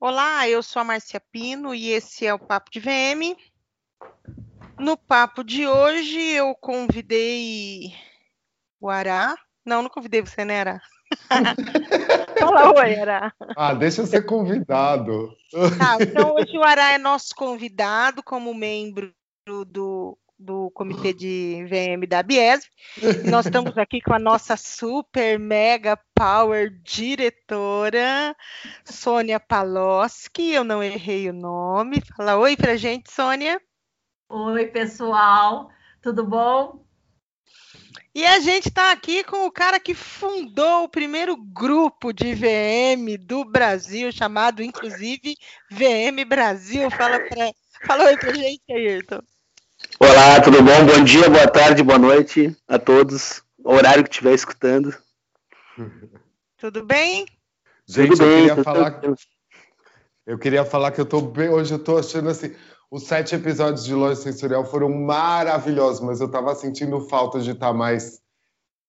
Olá, eu sou a Marcia Pino e esse é o Papo de VM. No papo de hoje eu convidei o Ará. Não, não convidei você, né, Ará? Fala oi, Ará. Ah, deixa eu ser convidado. Tá, então hoje o Ará é nosso convidado como membro do, do comitê de VM da Biesb. Nós estamos aqui com a nossa super mega power diretora, Sônia Paloski. Eu não errei o nome. Fala oi pra gente, Sônia. Oi, pessoal. Tudo bom? E a gente está aqui com o cara que fundou o primeiro grupo de VM do Brasil, chamado inclusive VM Brasil. Fala, pra... Fala oi pra gente, Ayrton. Olá, tudo bom? Bom dia, boa tarde, boa noite a todos. O horário que estiver escutando. Tudo bem? Gente, tudo bem, eu queria falar que... eu queria falar que eu tô bem, hoje eu tô achando assim, os sete episódios de Loja Sensorial foram maravilhosos, mas eu tava sentindo falta de estar mais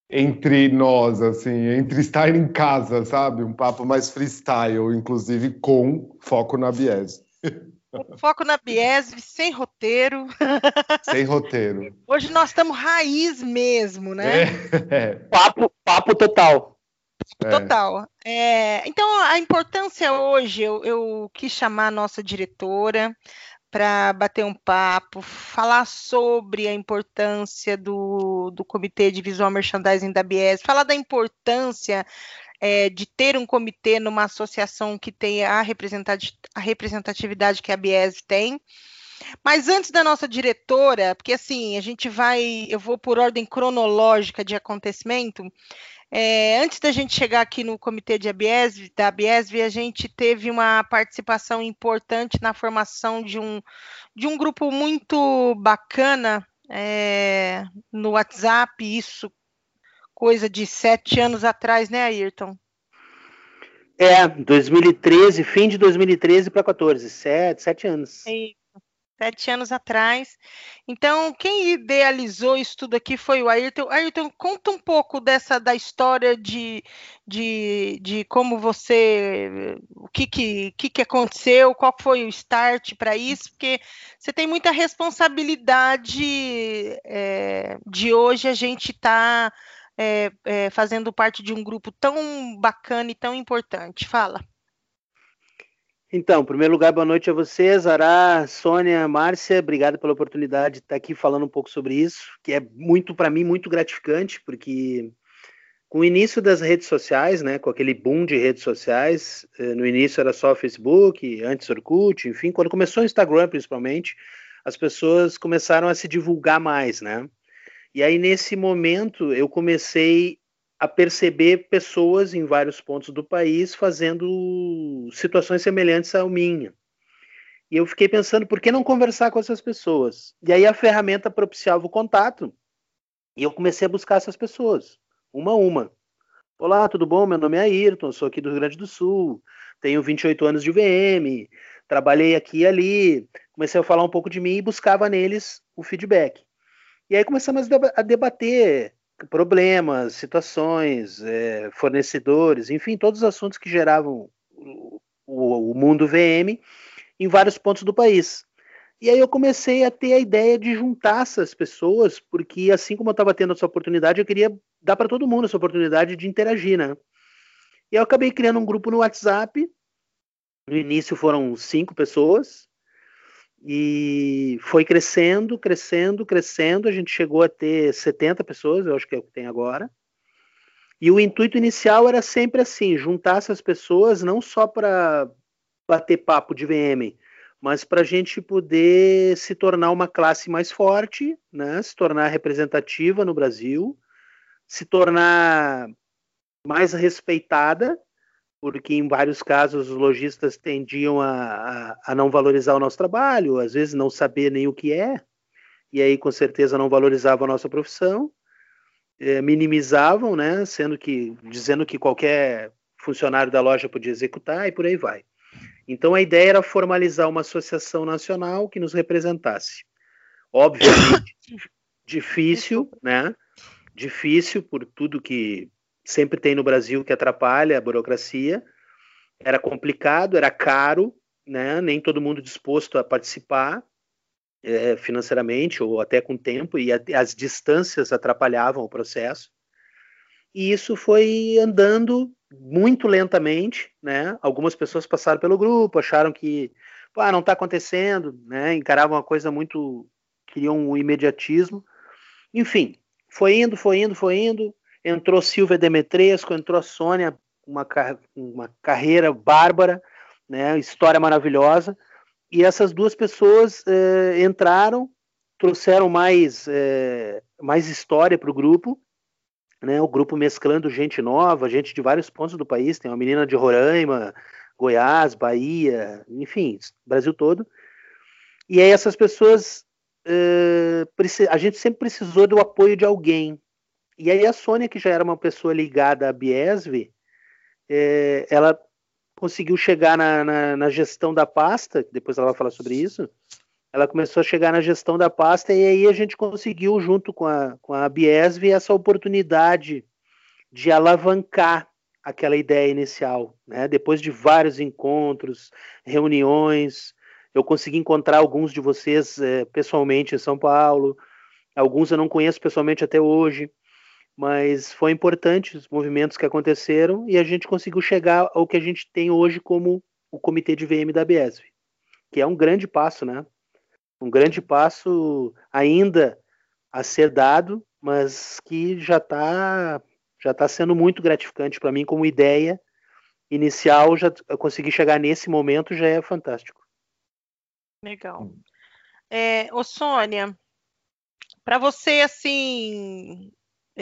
entre nós, assim, entre estar em casa, sabe? Um papo mais freestyle, inclusive com foco na Biese. Foco na Biesv, sem roteiro. Sem roteiro. Hoje nós estamos raiz mesmo, né? É. Papo, papo total. É. Total. É, então, a importância hoje, eu, eu quis chamar a nossa diretora para bater um papo, falar sobre a importância do, do Comitê de Visual Merchandising da Bies, falar da importância é, de ter um comitê numa associação que tenha a, representatividade que a Bies tem. Mas antes da nossa diretora, porque assim, a gente vai, eu vou por ordem cronológica de acontecimento, é, antes da gente chegar aqui no comitê de ABESV, da ABESV, a gente teve uma participação importante na formação de um, de um grupo muito bacana é, no WhatsApp, isso coisa de sete anos atrás, né, Ayrton? É, 2013, fim de 2013 para 14, sete, sete anos. É sete anos atrás. Então, quem idealizou isso tudo aqui foi o Ayrton. Ayrton, conta um pouco dessa da história de, de, de como você, o que que, que que aconteceu, qual foi o start para isso, porque você tem muita responsabilidade é, de hoje a gente estar tá, é, é, fazendo parte de um grupo tão bacana e tão importante. Fala. Então, em primeiro lugar, boa noite a vocês, Ará, Sônia, Márcia, obrigado pela oportunidade de estar aqui falando um pouco sobre isso, que é muito, para mim, muito gratificante, porque com o início das redes sociais, né, com aquele boom de redes sociais, eh, no início era só Facebook, antes Orkut, enfim, quando começou o Instagram, principalmente, as pessoas começaram a se divulgar mais, né? E aí, nesse momento, eu comecei a perceber pessoas em vários pontos do país fazendo situações semelhantes à minha. E eu fiquei pensando, por que não conversar com essas pessoas? E aí a ferramenta propiciava o contato, e eu comecei a buscar essas pessoas, uma a uma. Olá, tudo bom? Meu nome é Ayrton, sou aqui do Rio Grande do Sul, tenho 28 anos de VM, trabalhei aqui e ali. Comecei a falar um pouco de mim e buscava neles o feedback. E aí começamos a debater problemas, situações, é, fornecedores, enfim, todos os assuntos que geravam o, o, o, mundo VM em vários pontos do país. E aí eu comecei a ter a ideia de juntar essas pessoas, porque assim como eu estava tendo essa oportunidade, eu queria dar para todo mundo essa oportunidade de interagir, né? E eu acabei criando um grupo no WhatsApp. No início foram cinco pessoas, e foi crescendo, crescendo, crescendo. A gente chegou a ter 70 pessoas, eu acho que é o que tem agora. E o intuito inicial era sempre assim: juntar essas pessoas não só para bater papo de VM, mas para a gente poder se tornar uma classe mais forte, né? se tornar representativa no Brasil, se tornar mais respeitada porque em vários casos os lojistas tendiam a, a, a, não valorizar o nosso trabalho, às vezes não saber nem o que é, e aí com certeza não valorizavam a nossa profissão, é, minimizavam, né, sendo que dizendo que qualquer funcionário da loja podia executar e por aí vai. Então a ideia era formalizar uma associação nacional que nos representasse. Obviamente difícil, né? Difícil por tudo que sempre tem no Brasil que atrapalha a burocracia. era complicado, era caro, né? Nem todo mundo disposto a participar é, financeiramente ou até com tempo, e a, as distâncias atrapalhavam o processo. E isso foi andando muito lentamente, né? Algumas pessoas passaram pelo grupo, acharam que ah, não está acontecendo, né? Encaravam uma coisa muito, queriam um imediatismo. Enfim, foi indo, foi indo, foi indo. Entrou Silvia Demetresco, entrou Sônia, uma, uma carreira bárbara, né? História maravilhosa. E essas duas pessoas eh, entraram, trouxeram mais, eh, mais história para o grupo, né? O grupo mesclando gente nova, gente de vários pontos do país. Tem uma menina de Roraima, Goiás, Bahia, enfim, Brasil todo. E aí essas pessoas, eh, a gente sempre precisou do apoio de alguém. E aí a Sônia, que já era uma pessoa ligada à Biesv, ela conseguiu chegar na, na, na, gestão da pasta, depois ela vai falar sobre isso, ela começou a chegar na gestão da pasta e aí a gente conseguiu, junto com a, com a Biesv, essa oportunidade de alavancar aquela ideia inicial. Né? Depois de vários encontros, reuniões, eu consegui encontrar alguns de vocês é, pessoalmente em São Paulo, alguns eu não conheço pessoalmente até hoje, mas foi importante os movimentos que aconteceram e a gente conseguiu chegar ao que a gente tem hoje como o comitê de VM da BSV, que é um grande passo, né? Um grande passo ainda a ser dado, mas que já está já tá sendo muito gratificante para mim como ideia inicial, já conseguir chegar nesse momento já é fantástico. Legal. É, ô Sônia, para você assim,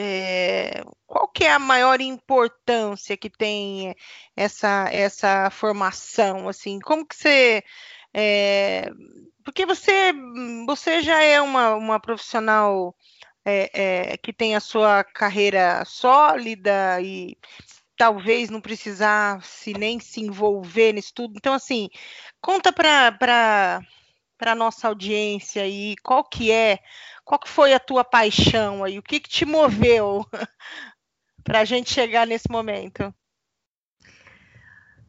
é, qual que é a maior importância que tem essa, essa formação? Assim, como que você. É, porque você, você já é uma, uma profissional é, que tem a sua carreira sólida e talvez não precisasse nem se envolver nisso tudo. Então, assim, conta para a nossa audiência aí qual que é qual que foi a tua paixão aí? O que, que te moveu para a gente chegar nesse momento?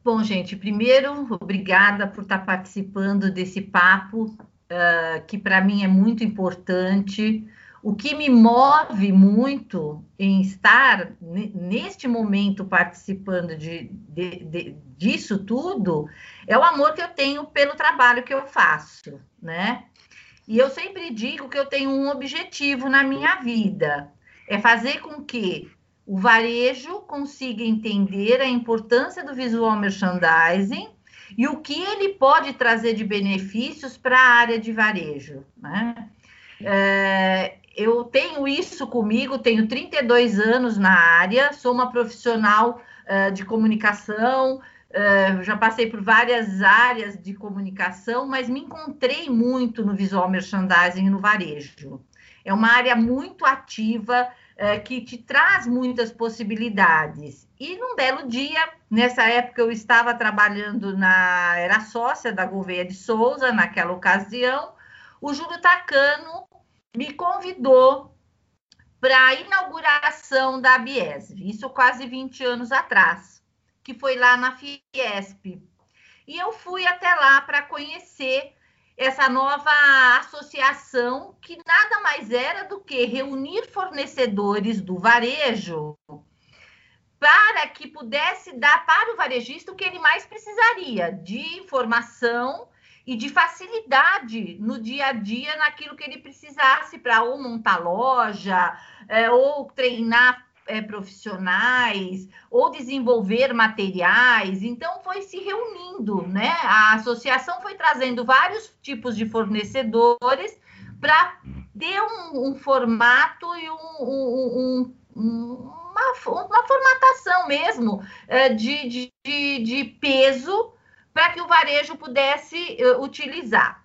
Bom, gente, primeiro, obrigada por estar participando desse papo, uh, que para mim é muito importante. O que me move muito em estar neste momento participando de, de, de, disso tudo é o amor que eu tenho pelo trabalho que eu faço, né? E eu sempre digo que eu tenho um objetivo na minha vida: é fazer com que o varejo consiga entender a importância do visual merchandising e o que ele pode trazer de benefícios para a área de varejo. Né? É, eu tenho isso comigo, tenho 32 anos na área, sou uma profissional uh, de comunicação, Uh, já passei por várias áreas de comunicação, mas me encontrei muito no visual merchandising e no varejo. É uma área muito ativa uh, que te traz muitas possibilidades. E num belo dia, nessa época eu estava trabalhando na era sócia da Gouveia de Souza naquela ocasião, o Júlio Tacano me convidou para a inauguração da Biesv, isso quase 20 anos atrás que foi lá na Fiesp. E eu fui até lá para conhecer essa nova associação, que nada mais era do que reunir fornecedores do varejo para que pudesse dar para o varejista o que ele mais precisaria de informação e de facilidade no dia a dia naquilo que ele precisasse para ou montar loja, é, ou treinar é, profissionais ou desenvolver materiais. Então, foi se reunindo, né? A associação foi trazendo vários tipos de fornecedores para ter um, um, formato e um, um, uma, uma, formatação mesmo é, de, de, de, peso para que o varejo pudesse uh, utilizar.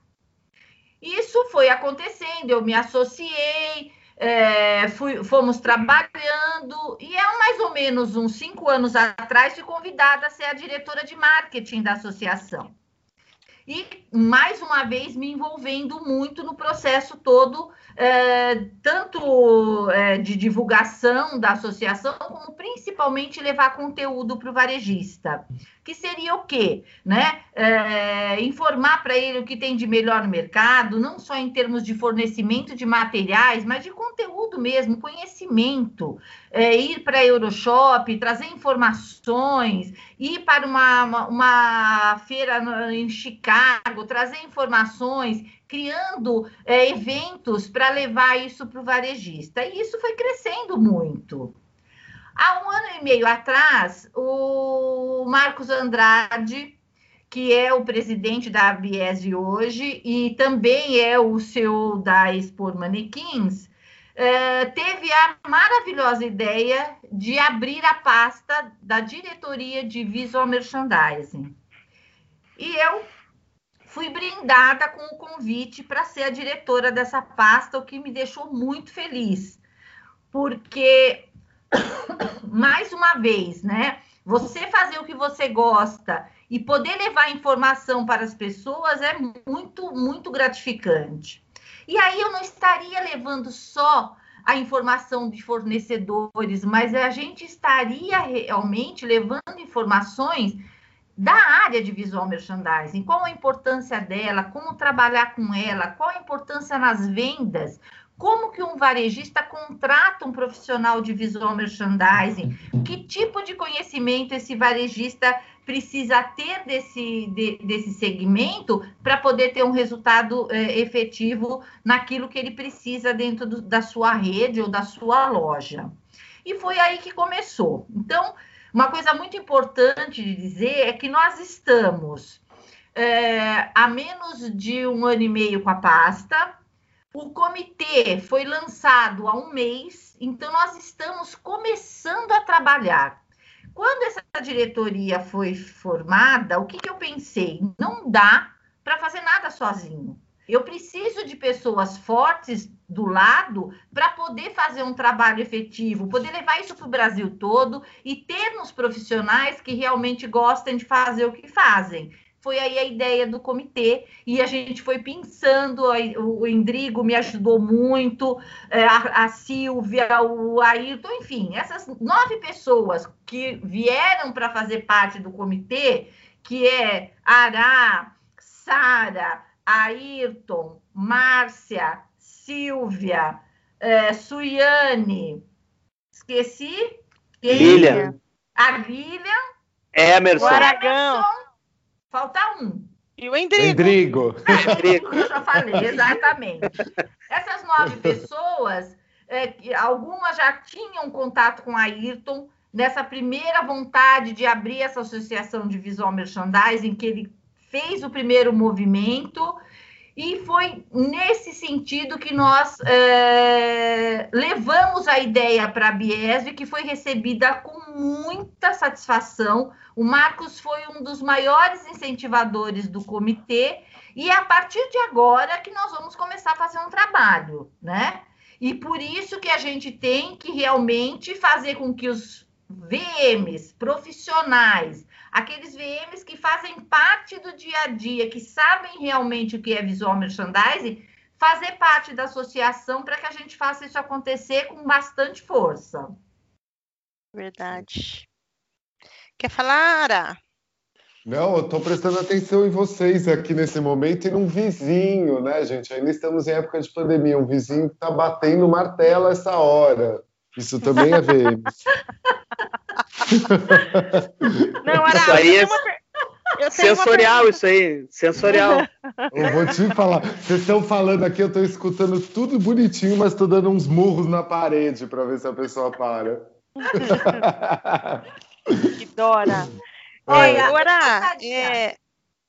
Isso foi acontecendo, eu me associei, é, fui, fomos trabalhando, e é mais ou menos uns cinco anos atrás fui convidada a ser a diretora de marketing da associação. e mais uma vez me envolvendo muito no processo todo, é, tanto é, de divulgação da associação, como principalmente levar conteúdo para o varejista. Que seria o quê? Né? É, informar para ele o que tem de melhor no mercado, não só em termos de fornecimento de materiais, mas de conteúdo mesmo, conhecimento. É, ir para a Euroshop, trazer informações, ir para uma, uma, uma feira em Chicago, trazer informações, criando é, eventos para levar isso para o varejista. E isso foi crescendo muito. Há um ano e meio atrás, o Marcos Andrade, que é o presidente da ABS hoje e também é o CEO da Expor Manequins, é, teve a maravilhosa ideia de abrir a pasta da diretoria de visual merchandising. E eu fui brindada com o convite para ser a diretora dessa pasta, o que me deixou muito feliz, porque mais uma vez, né? Você fazer o que você gosta e poder levar informação para as pessoas é muito, muito gratificante. E aí eu não estaria levando só a informação de fornecedores, mas a gente estaria realmente levando informações da área de visual merchandising, qual a importância dela, como trabalhar com ela, qual a importância nas vendas, como que um varejista contrata um profissional de visual merchandising, que tipo de conhecimento esse varejista precisa ter desse, de, desse segmento para poder ter um resultado é, efetivo naquilo que ele precisa dentro do, da sua rede ou da sua loja. E foi aí que começou. Então, uma coisa muito importante de dizer é que nós estamos é, há menos de um ano e meio com a pasta. O comitê foi lançado há um mês, então nós estamos começando a trabalhar. Quando essa diretoria foi formada, o que, que eu pensei? Não dá para fazer nada sozinho. Eu preciso de pessoas fortes do lado para poder fazer um trabalho efetivo, poder levar isso para o Brasil todo e termos profissionais que realmente gostem de fazer o que fazem foi aí a ideia do comitê e a gente foi pensando, o Endrigo me ajudou muito, é, a, a Silvia, o Ayrton, enfim, essas nove pessoas que vieram para fazer parte do comitê, que é Ará, Sara, Ayrton, Márcia, Silvia, é, Suiane, esqueci? Lilian. A Lilian. Emerson. O Aragão. Falta um. E o Endrigo. Endrigo. Endrigo, eu já falei, exatamente. Essas nove pessoas, é, algumas já tinham contato com a Ayrton, nessa primeira vontade de abrir essa associação de visual merchandising, que ele fez o primeiro movimento, e foi nesse sentido que nós é, levamos a ideia para a Biesv, que foi recebida com muita satisfação. O Marcos foi um dos maiores incentivadores do comitê, e é a partir de agora que nós vamos começar a fazer um trabalho, né? E por isso que a gente tem que realmente fazer com que os VMs profissionais, aqueles VMs que fazem parte do dia a dia, que sabem realmente o que é visual merchandising, fazer parte da associação para que a gente faça isso acontecer com bastante força. Verdade. Quer falar, Ara? Não, eu estou prestando atenção em vocês aqui nesse momento e num vizinho, né, gente? Ainda estamos em época de pandemia, um vizinho que está batendo martelo essa hora. Isso também é VM. Não, Ara, Isso aí é tenho Sensorial isso aí, sensorial. Eu vou te falar, vocês estão falando aqui, eu estou escutando tudo bonitinho, mas estou dando uns murros na parede para ver se a pessoa para. que dora. Olha, Agora, eu é,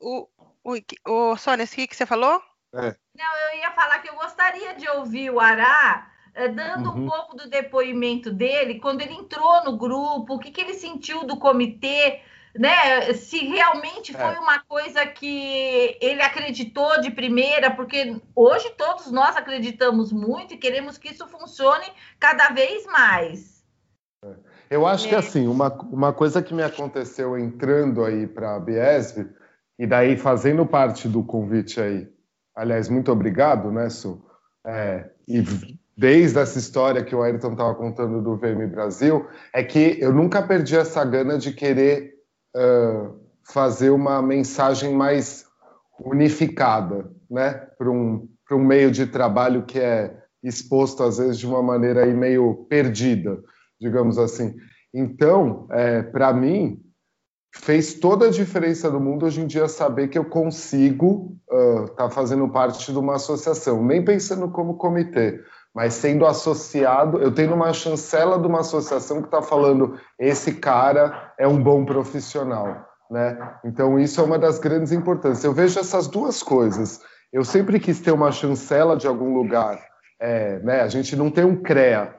o, o, o Sônia, o que, que você falou? Não, eu ia falar que eu gostaria de ouvir o Ará eh, dando um Uhum. pouco do depoimento dele, quando ele entrou no grupo, o que, que ele sentiu do comitê, né? Se realmente foi É. uma coisa que ele acreditou de primeira, porque hoje todos nós acreditamos muito e queremos que isso funcione cada vez mais. Eu acho que É. assim, uma, uma coisa que me aconteceu entrando aí para a Biesv E daí, fazendo parte do convite aí, aliás, muito obrigado, né, Su? É, e desde essa história que o Ayrton estava contando do VM Brasil, é que eu nunca perdi essa gana de querer uh, fazer uma mensagem mais unificada, né, para um, um meio de trabalho que é exposto às vezes de uma maneira aí meio perdida, digamos assim. Então, é, para mim, fez toda a diferença do mundo hoje em dia saber que eu consigo estar uh, tá fazendo parte de uma associação, nem pensando como comitê, mas sendo associado, eu tenho uma chancela de uma associação que está falando esse cara é um bom profissional, né? Então isso é uma das grandes importâncias. Eu vejo essas duas coisas. Eu sempre quis ter uma chancela de algum lugar, é, né? A gente não tem um CREA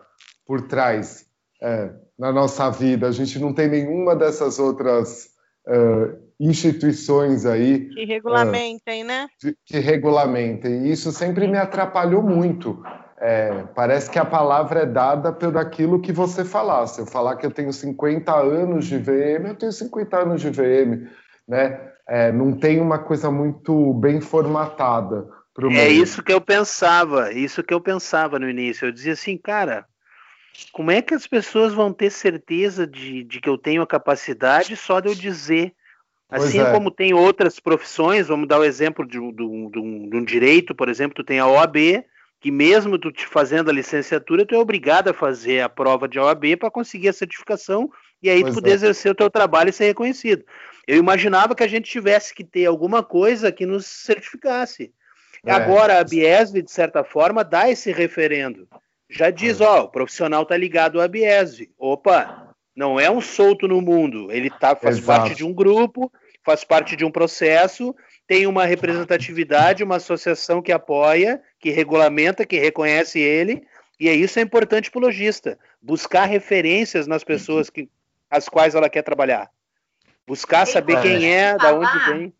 por trás é, na nossa vida. A gente não tem nenhuma dessas outras uh, instituições aí que regulamentem, uh, né? Que regulamentem. E isso sempre me atrapalhou muito. É, parece que a palavra é dada pelo aquilo que você falar. Se eu falar que eu tenho 50 anos de VM, eu tenho 50 anos de VM, né? É, não tem uma coisa muito bem formatada. É isso que eu pensava, isso que eu pensava no início. Eu dizia assim, cara, como é que as pessoas vão ter certeza de, de que eu tenho a capacidade só de eu dizer? Assim é. como tem outras profissões, vamos dar o exemplo de, de, de, de, um, direito, por exemplo, tu tem a OAB, que mesmo tu te fazendo a licenciatura, tu é obrigado a fazer a prova de OAB para conseguir a certificação e aí pois tu poder é. exercer o teu trabalho e ser reconhecido. Eu imaginava que a gente tivesse que ter alguma coisa que nos certificasse. É. Agora a Biesv, de certa forma, dá esse referendo já diz, ó, o profissional tá ligado à Biese. Opa, não é um solto no mundo, ele tá, faz Exato. parte de um grupo, faz parte de um processo, tem uma representatividade, uma associação que apoia, que regulamenta, que reconhece ele, e é isso é importante para o lojista, buscar referências nas pessoas que, as quais ela quer trabalhar. Buscar saber quem é, da onde vem.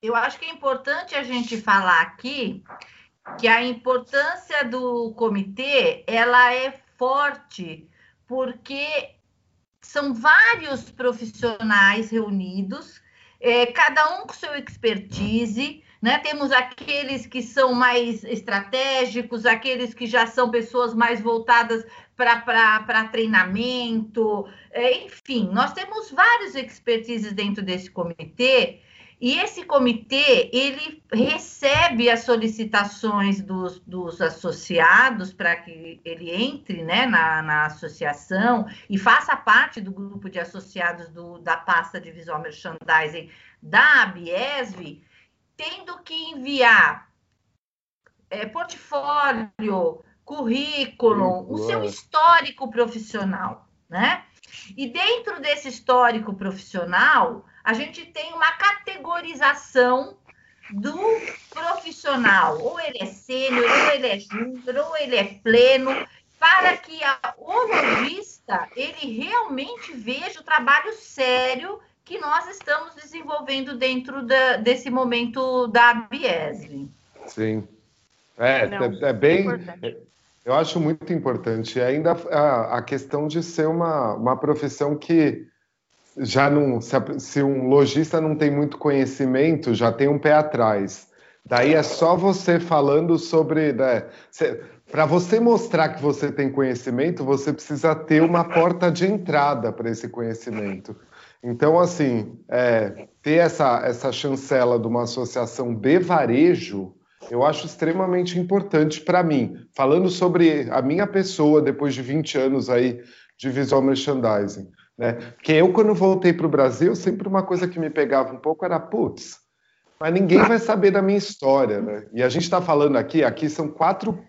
Eu acho que é importante a gente falar aqui que a importância do comitê ela é forte porque são vários profissionais reunidos, é, cada um com seu expertise, né? Temos aqueles que são mais estratégicos, aqueles que já são pessoas mais voltadas para treinamento, é, enfim, nós temos vários expertises dentro desse comitê e esse comitê, ele recebe as solicitações dos, dos associados para que ele entre né, na, na, associação e faça parte do grupo de associados do, da pasta de visual merchandising da Abiesv, tendo que enviar é, portfólio, currículo, o seu histórico profissional, né? E dentro desse histórico profissional, a gente tem uma categorização do profissional. Ou ele é sênior, ou ele é júnior, ou ele é pleno, para que a, o lojista ele realmente veja o trabalho sério que nós estamos desenvolvendo dentro da, desse momento da Biesv. Sim. É, Não, é, é bem. Eu acho muito importante. E ainda a, a questão de ser uma, uma profissão que já não. Se, se, um lojista não tem muito conhecimento, já tem um pé atrás. Daí é só você falando sobre. Né, para você mostrar que você tem conhecimento, você precisa ter uma porta de entrada para esse conhecimento. Então, assim, é, ter essa, essa chancela de uma associação de varejo, eu acho extremamente importante para mim. Falando sobre a minha pessoa, depois de 20 anos aí de visual merchandising. Né? Porque eu, quando voltei para o Brasil, sempre uma coisa que me pegava um pouco era, putz, mas ninguém vai saber da minha história. Né? E a gente está falando aqui, aqui são quatro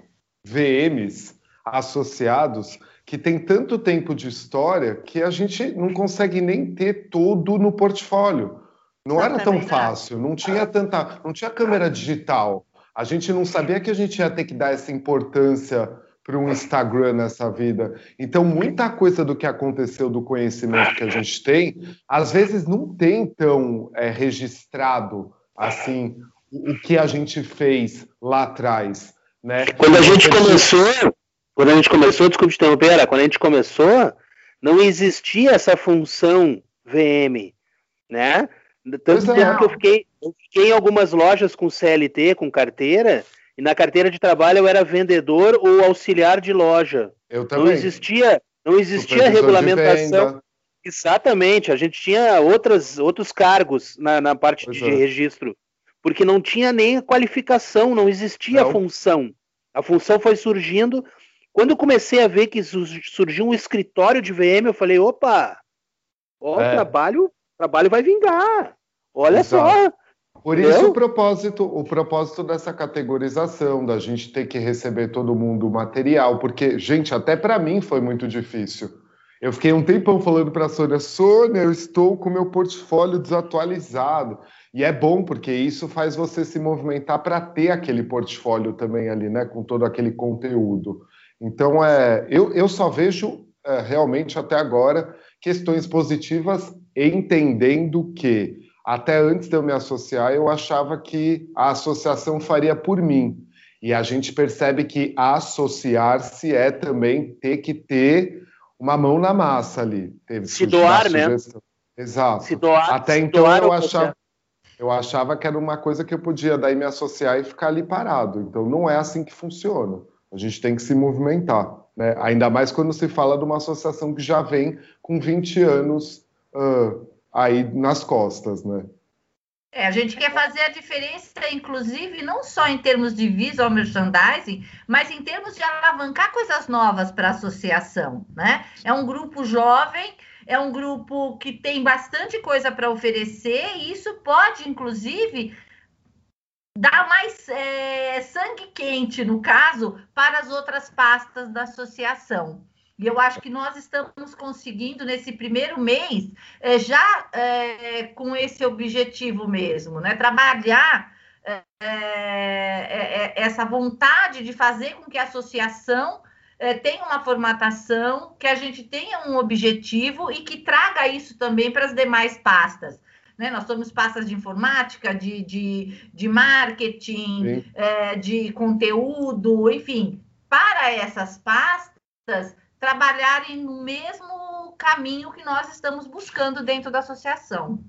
VMs associados que tem tanto tempo de história que a gente não consegue nem ter tudo no portfólio. Não era tão fácil, não tinha tanta, não tinha câmera digital. A gente não sabia que a gente ia ter que dar essa importância para um Instagram nessa vida. Então, muita coisa do que aconteceu do conhecimento que a gente tem, às vezes não tem tão é, registrado assim o que a gente fez lá atrás. Né? Quando a gente começou, quando a gente começou, desculpe te interromper, quando a gente começou, não existia essa função VM, né? Tanto é. que eu fiquei, eu fiquei em algumas lojas com CLT, com carteira, e na carteira de trabalho eu era vendedor ou auxiliar de loja. Eu também. Não existia, não existia regulamentação. Exatamente, a gente tinha outras, outros cargos na, na parte pois de é. registro, porque não tinha nem a qualificação, não existia não. a função. A função foi surgindo. Quando eu comecei a ver que surgiu um escritório de VM, eu falei, opa, ó, é. o trabalho, trabalho vai vingar. Olha Exato. só. Por isso o propósito, o propósito dessa categorização, da gente ter que receber todo mundo o material, porque, gente, até para mim foi muito difícil. Eu fiquei um tempão falando para a Sônia, Sônia, eu estou com meu portfólio desatualizado. E é bom, porque isso faz você se movimentar para ter aquele portfólio também ali, né? Com todo aquele conteúdo. Então, é, eu, eu só vejo é, realmente até agora questões positivas, entendendo que até antes de eu me associar, eu achava que a associação faria por mim. E a gente percebe que associar-se é também ter que ter uma mão na massa ali. Teve se doar, né? Exato. Se doar, até se então doar eu achava, eu achava que era uma coisa que eu podia daí me associar e ficar ali parado. Então não é assim que funciona. A gente tem que se movimentar. Né? Ainda mais quando se fala de uma associação que já vem com 20 anos uh, aí nas costas, né? É, a gente quer fazer a diferença, inclusive, não só em termos de visual merchandising, mas em termos de alavancar coisas novas para a associação, né? É um grupo jovem, é um grupo que tem bastante coisa para oferecer, e isso pode, inclusive, dar mais é, sangue quente, no caso, para as outras pastas da associação. E eu acho que nós estamos conseguindo, nesse primeiro mês, é, já é, com esse objetivo mesmo, né? Trabalhar é, essa vontade de fazer com que a associação tenha uma formatação, que a gente tenha um objetivo e que traga isso também para as demais pastas. Né? Nós somos pastas de informática, de, de, de marketing, de conteúdo, enfim. Para essas pastas, trabalharem no mesmo caminho que nós estamos buscando dentro da associação.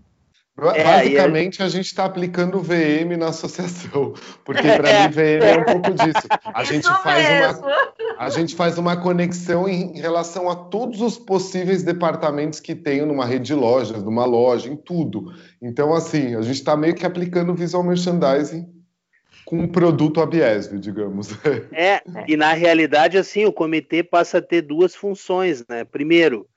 É, Basicamente, a gente está aplicando o VM na associação, porque para mim VM é um pouco disso. A gente, faz uma, a gente faz uma conexão em relação a todos os possíveis departamentos que tenho numa rede de lojas, numa loja, em tudo. Então, assim, a gente está meio que aplicando visual merchandising com um produto Abiesv, digamos. É, e na realidade, assim, o comitê passa a ter duas funções, né? Primeiro,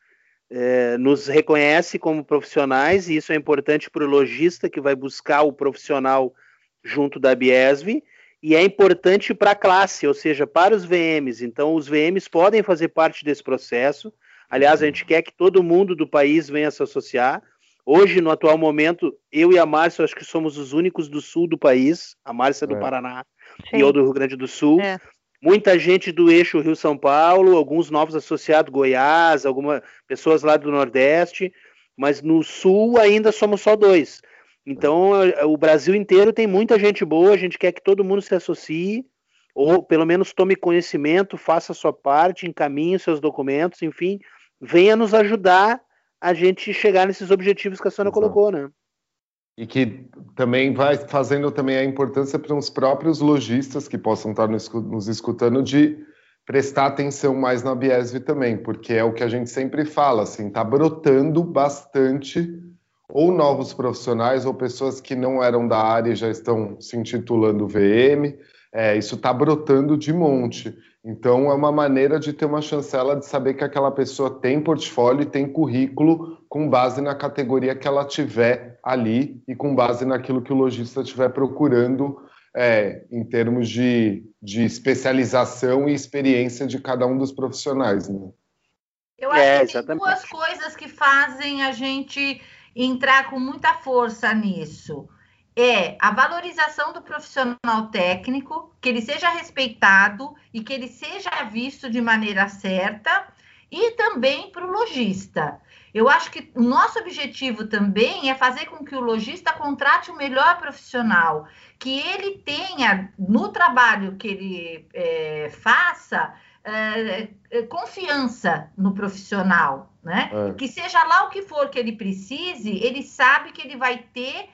é, nos reconhece como profissionais, e isso é importante para o lojista que vai buscar o profissional junto da Biesv, e é importante para a classe, ou seja, para os VMs. Então, os VMs podem fazer parte desse processo. Aliás, a gente quer que todo mundo do país venha se associar. Hoje, no atual momento, eu e a Márcia, acho que somos os únicos do sul do país, a Márcia é do é. Paraná Sim. e eu do Rio Grande do Sul. É. Muita gente do eixo Rio-São Paulo, alguns novos associados Goiás, algumas pessoas lá do Nordeste, mas no Sul ainda somos só dois. Então, o Brasil inteiro tem muita gente boa, a gente quer que todo mundo se associe, ou pelo menos tome conhecimento, faça a sua parte, encaminhe seus documentos, enfim, venha nos ajudar a gente chegar nesses objetivos que a Sônia colocou, né? E que também vai fazendo também a importância para os próprios lojistas que possam estar nos escutando de prestar atenção mais na Biesv também, porque é o que a gente sempre fala, assim, está brotando bastante ou novos profissionais ou pessoas que não eram da área e já estão se intitulando VM, é, isso está brotando de monte. Então, é uma maneira de ter uma chancela de saber que aquela pessoa tem portfólio e tem currículo com base na categoria que ela tiver ali e com base naquilo que o lojista estiver procurando é, em termos de, de especialização e experiência de cada um dos profissionais. Né? Eu acho é, que tem duas coisas que fazem a gente entrar com muita força nisso é a valorização do profissional técnico, que ele seja respeitado e que ele seja visto de maneira certa, e também para o lojista. Eu acho que o nosso objetivo também é fazer com que o lojista contrate o melhor profissional, que ele tenha no trabalho que ele é, faça é, é confiança no profissional né? É. Que seja lá o que for que ele precise, ele sabe que ele vai ter,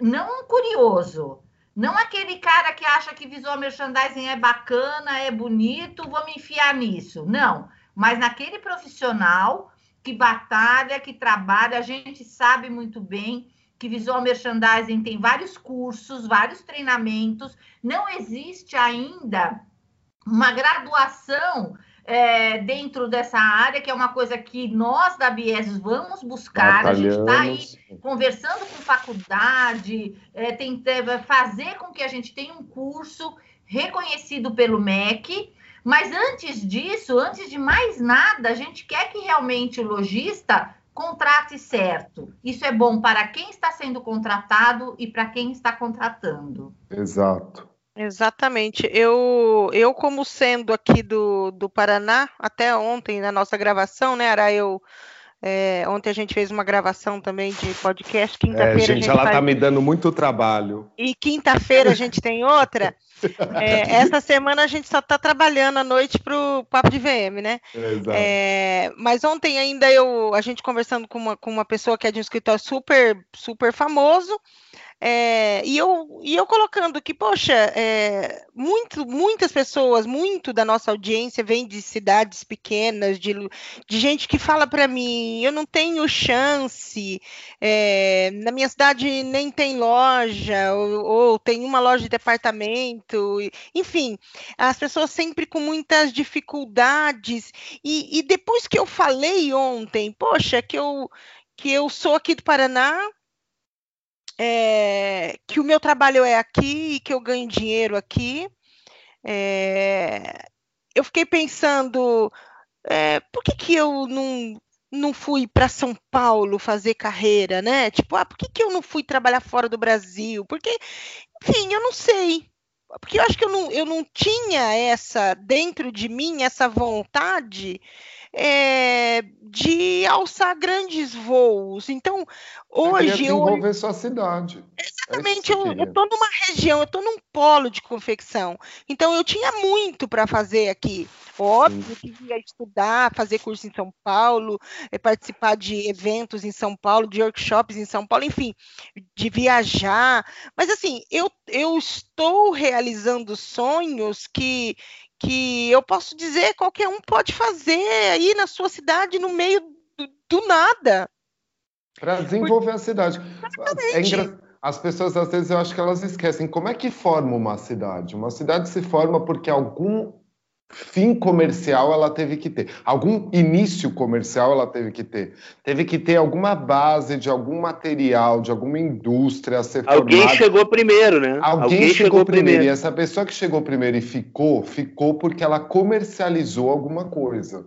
não um curioso, não aquele cara que acha que visual merchandising é bacana, é bonito, vou me enfiar nisso. Não, mas naquele profissional que batalha, que trabalha, a gente sabe muito bem que visual merchandising tem vários cursos, vários treinamentos, não existe ainda uma graduação é, dentro dessa área, que é uma coisa que nós da Bies vamos buscar. Batalhamos. A gente está aí conversando com faculdade, é, tentando fazer com que a gente tenha um curso reconhecido pelo MEC. Mas antes disso, antes de mais nada, a gente quer que realmente o lojista contrate certo. Isso é bom para quem está sendo contratado e para quem está contratando. Exato. Exatamente. Eu, eu como sendo aqui do, do Paraná, até ontem na nossa gravação, né, Ara, eu é, ontem a gente fez uma gravação também de podcast. Quinta-feira. É, gente, gente, ela está faz... me dando muito trabalho. E quinta-feira a gente tem outra. É, essa semana a gente só está trabalhando à noite para o Papo de VM, né? É, mas ontem ainda eu, a gente conversando com uma, com uma pessoa que é de um escritório super, super famoso. É, e, eu, e eu colocando que, poxa, é, muito, muitas pessoas, muito da nossa audiência vem de cidades pequenas, de, de gente que fala para mim, eu não tenho chance, é, na minha cidade nem tem loja, ou, ou, tem uma loja de departamento, enfim, as pessoas sempre com muitas dificuldades. E, e depois que eu falei ontem, poxa, que eu que eu sou aqui do Paraná, é, que o meu trabalho é aqui e que eu ganho dinheiro aqui. É, eu fiquei pensando, é, por que, que eu não, não fui para São Paulo fazer carreira, né? Tipo, ah, por que, que eu não fui trabalhar fora do Brasil? Porque, enfim, eu não sei. Porque eu acho que eu não, eu não tinha essa, dentro de mim, essa vontade é, de alçar grandes voos. Então, hoje eu. desenvolver sua cidade. É Exatamente, é eu estou numa região, eu estou num polo de confecção. Então, eu tinha muito para fazer aqui. Óbvio que ia estudar, fazer curso em São Paulo, é, participar de eventos em São Paulo, de workshops em São Paulo, enfim, de viajar. Mas, assim, eu, eu estou realizando sonhos que que eu posso dizer qualquer um pode fazer aí na sua cidade no meio do, do nada. Para desenvolver Por... a cidade. É engra... As pessoas às vezes eu acho que elas esquecem como é que forma uma cidade. Uma cidade se forma porque algum fim comercial ela teve que ter, algum início comercial ela teve que ter, teve que ter alguma base de algum material, de alguma indústria a ser Alguém formada. chegou primeiro, né? Alguém, Alguém chegou, chegou primeiro. primeiro. E essa pessoa que chegou primeiro e ficou, ficou porque ela comercializou alguma coisa,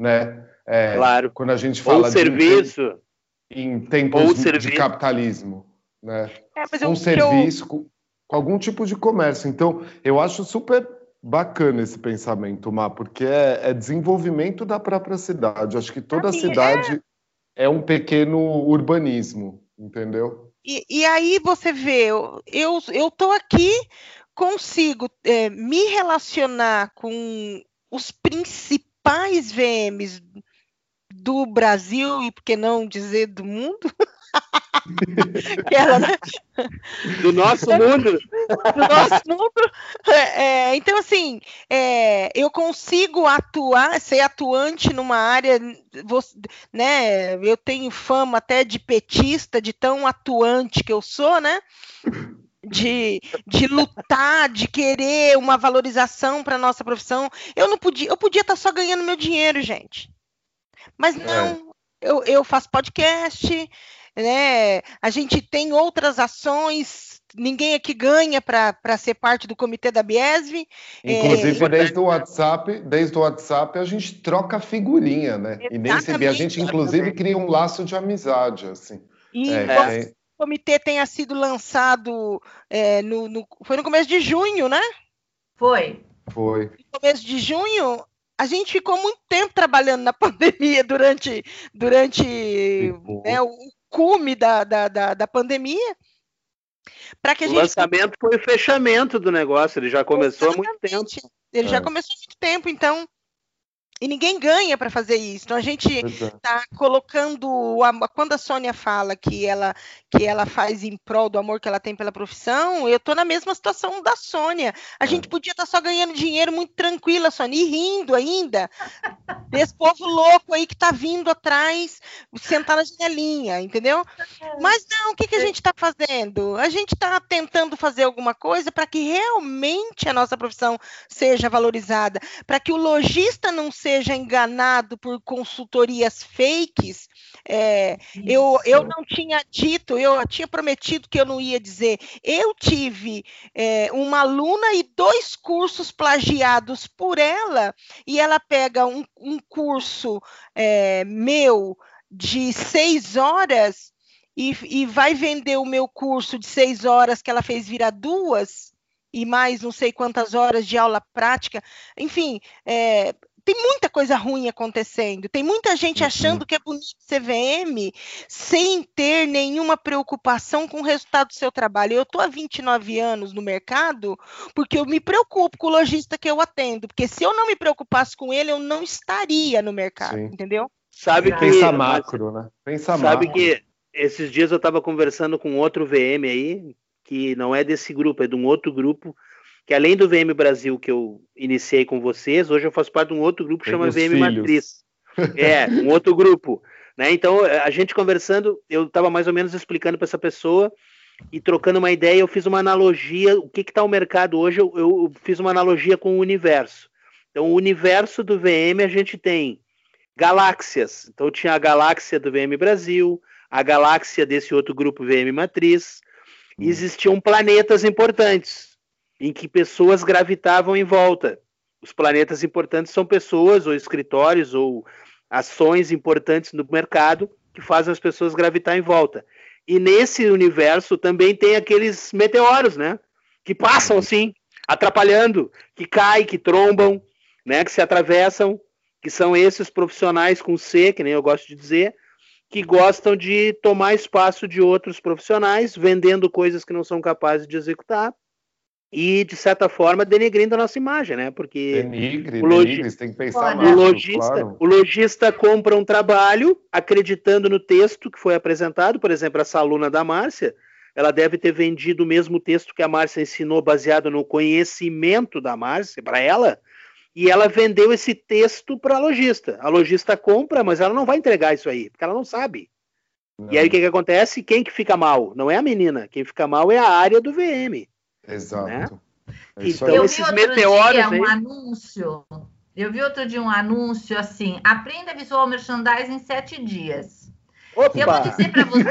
né? É, claro. Quando a gente fala Ou serviço. De, em tempos de, serviço. capitalismo, né? É, um serviço eu... com, com algum tipo de comércio. Então, eu acho super bacana esse pensamento, Má, porque é, é, desenvolvimento da própria cidade. Acho que toda assim, cidade é... é... um pequeno urbanismo, entendeu? E, e aí você vê, eu, tô aqui, consigo é, me relacionar com os principais VMs do Brasil e por que não dizer do mundo? Ela, né? Do nosso mundo. Do nosso mundo. É, é, então, assim, é, eu consigo atuar, ser atuante numa área, né? Eu tenho fama até de petista, de tão atuante que eu sou, né? De, de lutar, de querer uma valorização para nossa profissão. Eu não podia, eu podia estar tá só ganhando meu dinheiro, gente. Mas é. não, eu, eu faço podcast, né? A gente tem outras ações, ninguém aqui ganha para ser parte do comitê da Biesv. É, Inclusive, é... desde o WhatsApp, desde o WhatsApp a gente troca figurinha, né? Exatamente. E nem a gente, inclusive, cria um laço de amizade, assim. E é, é... o comitê tenha sido lançado é, no, no, foi no começo de junho, né? Foi. Foi. No começo de junho, a gente ficou muito tempo trabalhando na pandemia durante, durante né, o cume da, da, da, da pandemia. Para que a o gente... lançamento foi o fechamento do negócio, ele já começou Exatamente. há muito tempo. Ele é. já começou há muito tempo, então e ninguém ganha para fazer isso. Então a gente está colocando quando a Sônia fala que ela que ela faz em prol do amor que ela tem pela profissão, eu estou na mesma situação da Sônia. A é. gente podia estar tá só ganhando dinheiro muito tranquila, Sônia, e rindo ainda desse povo louco aí que está vindo atrás, sentar na janelinha, entendeu? Mas não, o que, que a gente está fazendo? A gente está tentando fazer alguma coisa para que realmente a nossa profissão seja valorizada, para que o lojista não seja seja enganado por consultorias fakes. É, eu, eu não tinha dito, eu tinha prometido que eu não ia dizer. Eu tive é, uma aluna e dois cursos plagiados por ela, e ela pega um, um curso é, meu de seis horas e, e vai vender o meu curso de seis horas que ela fez virar duas e mais não sei quantas horas de aula prática. Enfim, é, tem muita coisa ruim acontecendo. Tem muita gente uhum. achando que é bonito CVM sem ter nenhuma preocupação com o resultado do seu trabalho. Eu estou há 29 anos no mercado porque eu me preocupo com o lojista que eu atendo. Porque se eu não me preocupasse com ele, eu não estaria no mercado, Sim. entendeu? Sabe que pensa macro, né? Pensa sabe macro. que esses dias eu estava conversando com outro VM aí que não é desse grupo, é de um outro grupo que além do VM Brasil que eu iniciei com vocês, hoje eu faço parte de um outro grupo que chama VM filhos. Matriz. É, um outro grupo. Né? Então, a gente conversando, eu estava mais ou menos explicando para essa pessoa e trocando uma ideia, eu fiz uma analogia, o que está o mercado hoje, eu, eu, fiz uma analogia com o universo. Então, o universo do VM, a gente tem galáxias. Então, tinha a galáxia do VM Brasil, a galáxia desse outro grupo VM Matriz, e hum. existiam planetas importantes em que pessoas gravitavam em volta. Os planetas importantes são pessoas, ou escritórios, ou ações importantes no mercado que fazem as pessoas gravitar em volta. E nesse universo também tem aqueles meteoros, né? Que passam assim, atrapalhando, que caem, que trombam, né? Que se atravessam, que são esses profissionais com C, que nem eu gosto de dizer, que gostam de tomar espaço de outros profissionais, vendendo coisas que não são capazes de executar e, de certa forma, denegrindo a nossa imagem, né? Porque denigre, o, logi... denigre, tem que pensar o, lojista, claro. o lojista compra um trabalho acreditando no texto que foi apresentado, por exemplo, essa aluna da Márcia, ela deve ter vendido o mesmo texto que a Márcia ensinou, baseado no conhecimento da Márcia, para ela, e ela vendeu esse texto para a lojista. A lojista compra, mas ela não vai entregar isso aí, porque ela não sabe. Não. E aí o que, que acontece? Quem que fica mal? Não é a menina, quem fica mal é a área do VM. Exato. Né? É então, eu esses vi outro meteoros dia aí... um anúncio. Eu vi outro dia um anúncio assim: aprenda visual merchandising em sete dias. Opa! Eu vou dizer para você,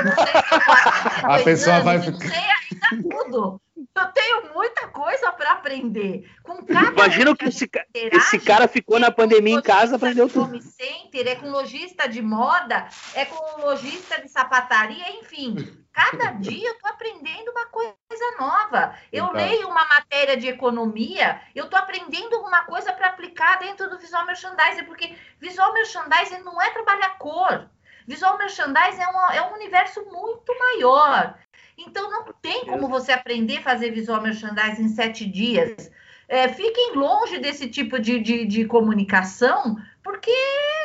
a pessoa anos, vai ficar. Não sei ainda tudo. Eu tenho muita coisa para aprender. Com cada Imagina que esse, esse cara ficou na pandemia em casa, aprendeu tudo. Home center, é com lojista de moda, é com lojista de sapataria, enfim. Cada dia eu estou aprendendo uma coisa nova. Eu então. leio uma matéria de economia, eu estou aprendendo alguma coisa para aplicar dentro do visual merchandising, porque visual merchandising não é trabalhar cor. Visual merchandising é um, é um universo muito maior. Então, não tem como você aprender a fazer visual merchandising em sete dias. É, fiquem longe desse tipo de, de, de comunicação, porque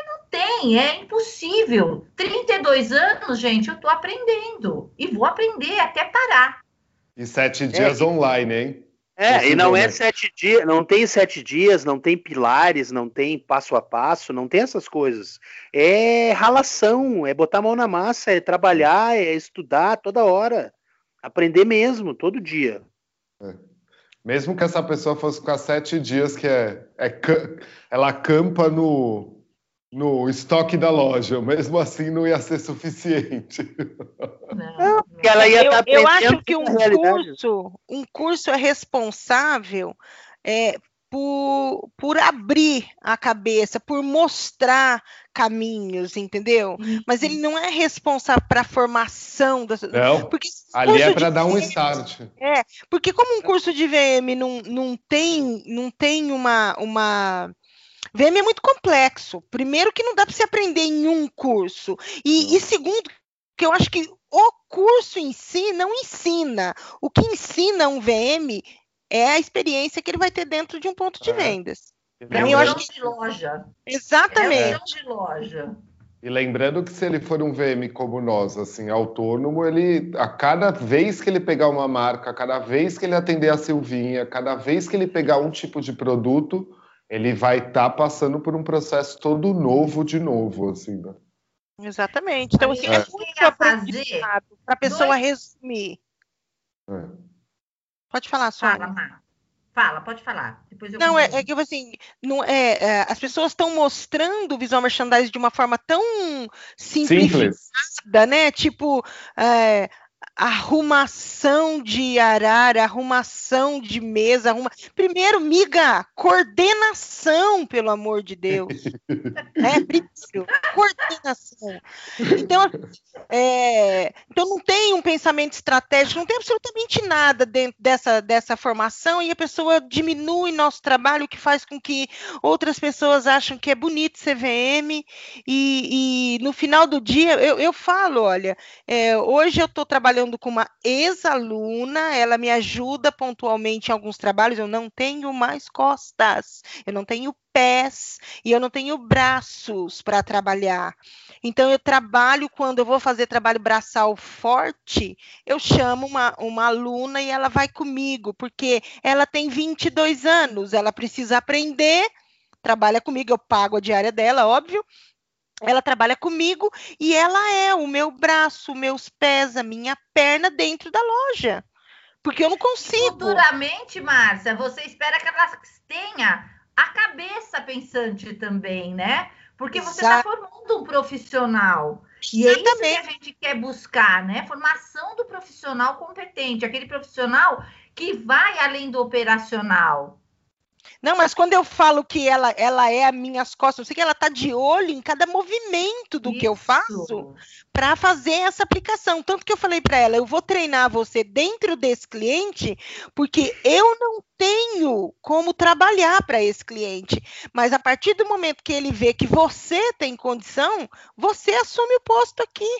não tem, é impossível. 32 anos, gente, eu estou aprendendo. E vou aprender até parar. E sete dias é, online, hein? É, e não é sete dias, não tem sete dias, não tem pilares, não tem passo a passo, não tem essas coisas. É ralação, é botar a mão na massa, é trabalhar, é estudar toda hora. Aprender mesmo, todo dia. É. Mesmo que essa pessoa fosse ficar sete dias, que é, é ela acampa no, no estoque da loja, mesmo assim não ia ser suficiente. Não, ela ia estar tá eu, eu acho que um curso, um curso é responsável é, por, por abrir a cabeça, por mostrar caminhos, entendeu? Uhum. Mas ele não é responsável para a formação das. Não, porque ali é para dar um start. É, porque como um curso de VM não, não tem, não tem uma, uma VM é muito complexo. Primeiro que não dá para se aprender em um curso e, e segundo que eu acho que o curso em si não ensina. O que ensina um VM é a experiência que ele vai ter dentro de um ponto de é. vendas. É um chão que... de loja. Exatamente. É um de loja. E lembrando que se ele for um VM como nós, assim, autônomo, ele a cada vez que ele pegar uma marca, a cada vez que ele atender a Silvinha, cada vez que ele pegar um tipo de produto, ele vai estar tá passando por um processo todo novo de novo, assim. Né? Exatamente. Então, assim, é, é muito aprendizado para a pessoa dois... resumir. É. Pode falar, Sônia. Fala, Fala, pode falar. Depois eu não, é, é, que assim, não, é, é as pessoas estão mostrando o visual merchandising de uma forma tão simplificada, Simples. né? Tipo, é, arrumação de arara, arrumação de mesa, arruma... primeiro, miga, coordenação, pelo amor de Deus, é primeiro, coordenação. Então, é... então não tem um pensamento estratégico, não tem absolutamente nada dentro dessa, dessa formação e a pessoa diminui nosso trabalho, o que faz com que outras pessoas acham que é bonito CVM e, e no final do dia eu, eu falo, olha, é, hoje eu estou trabalhando trabalhando com uma ex-aluna, ela me ajuda pontualmente em alguns trabalhos. Eu não tenho mais costas, eu não tenho pés e eu não tenho braços para trabalhar. Então, eu trabalho quando eu vou fazer trabalho braçal forte, eu chamo uma, uma aluna e ela vai comigo, porque ela tem 22 anos, ela precisa aprender, trabalha comigo, eu pago a diária dela, óbvio, ela trabalha comigo e ela é o meu braço, meus pés, a minha perna dentro da loja. Porque eu não consigo. Futuramente, Márcia, você espera que ela tenha a cabeça pensante também, né? Porque você está formando um profissional. E é isso que a gente quer buscar, né? Formação do profissional competente, aquele profissional que vai além do operacional. Não, mas quando eu falo que ela, ela é as minhas costas, eu sei que ela está de olho em cada movimento do Isso. que eu faço para fazer essa aplicação. Tanto que eu falei para ela, eu vou treinar você dentro desse cliente, porque eu não tenho como trabalhar para esse cliente. Mas a partir do momento que ele vê que você tem condição, você assume o posto aqui.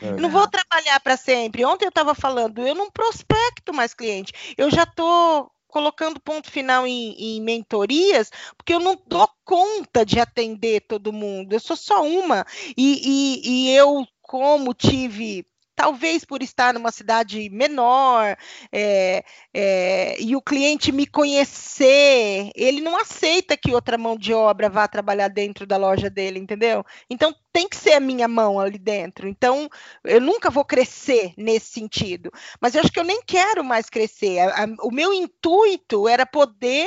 É. Não vou trabalhar para sempre. Ontem eu estava falando, eu não prospecto mais cliente. Eu já estou colocando ponto final em, em, mentorias, porque eu não dou conta de atender todo mundo, eu sou só uma. E, e, e eu, como tive talvez por estar numa cidade menor é, é, e o cliente me conhecer, ele não aceita que outra mão de obra vá trabalhar dentro da loja dele, entendeu? Então tem que ser a minha mão ali dentro. Então eu nunca vou crescer nesse sentido. Mas eu acho que eu nem quero mais crescer. A, a, o meu intuito era poder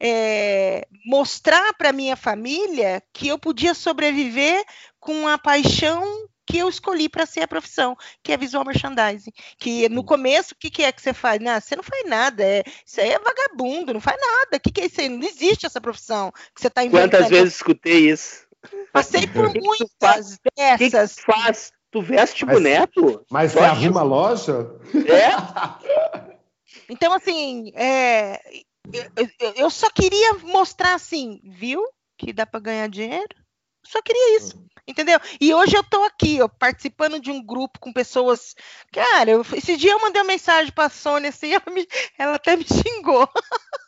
é, mostrar para minha família que eu podia sobreviver com a paixão que eu escolhi para ser a profissão, que é visual merchandising. Que no começo, o que, que é que você faz? Não, você não faz nada, é, isso aí é vagabundo, não faz nada. O que, que é isso aí? Não existe essa profissão que você está inventando. Quantas vezes escutei isso? Passei por muitas dessas. Que que faz? Tu veste mas, boneco? Mas você arruma loja? É? Então, assim, é, eu, eu, só queria mostrar assim, viu? Que dá para ganhar dinheiro. Só queria isso. Uhum. Entendeu? E hoje eu tô aqui, ó, participando de um grupo com pessoas. Cara, eu, esse dia eu mandei uma mensagem pra Sônia assim, ela, me, ela até me xingou.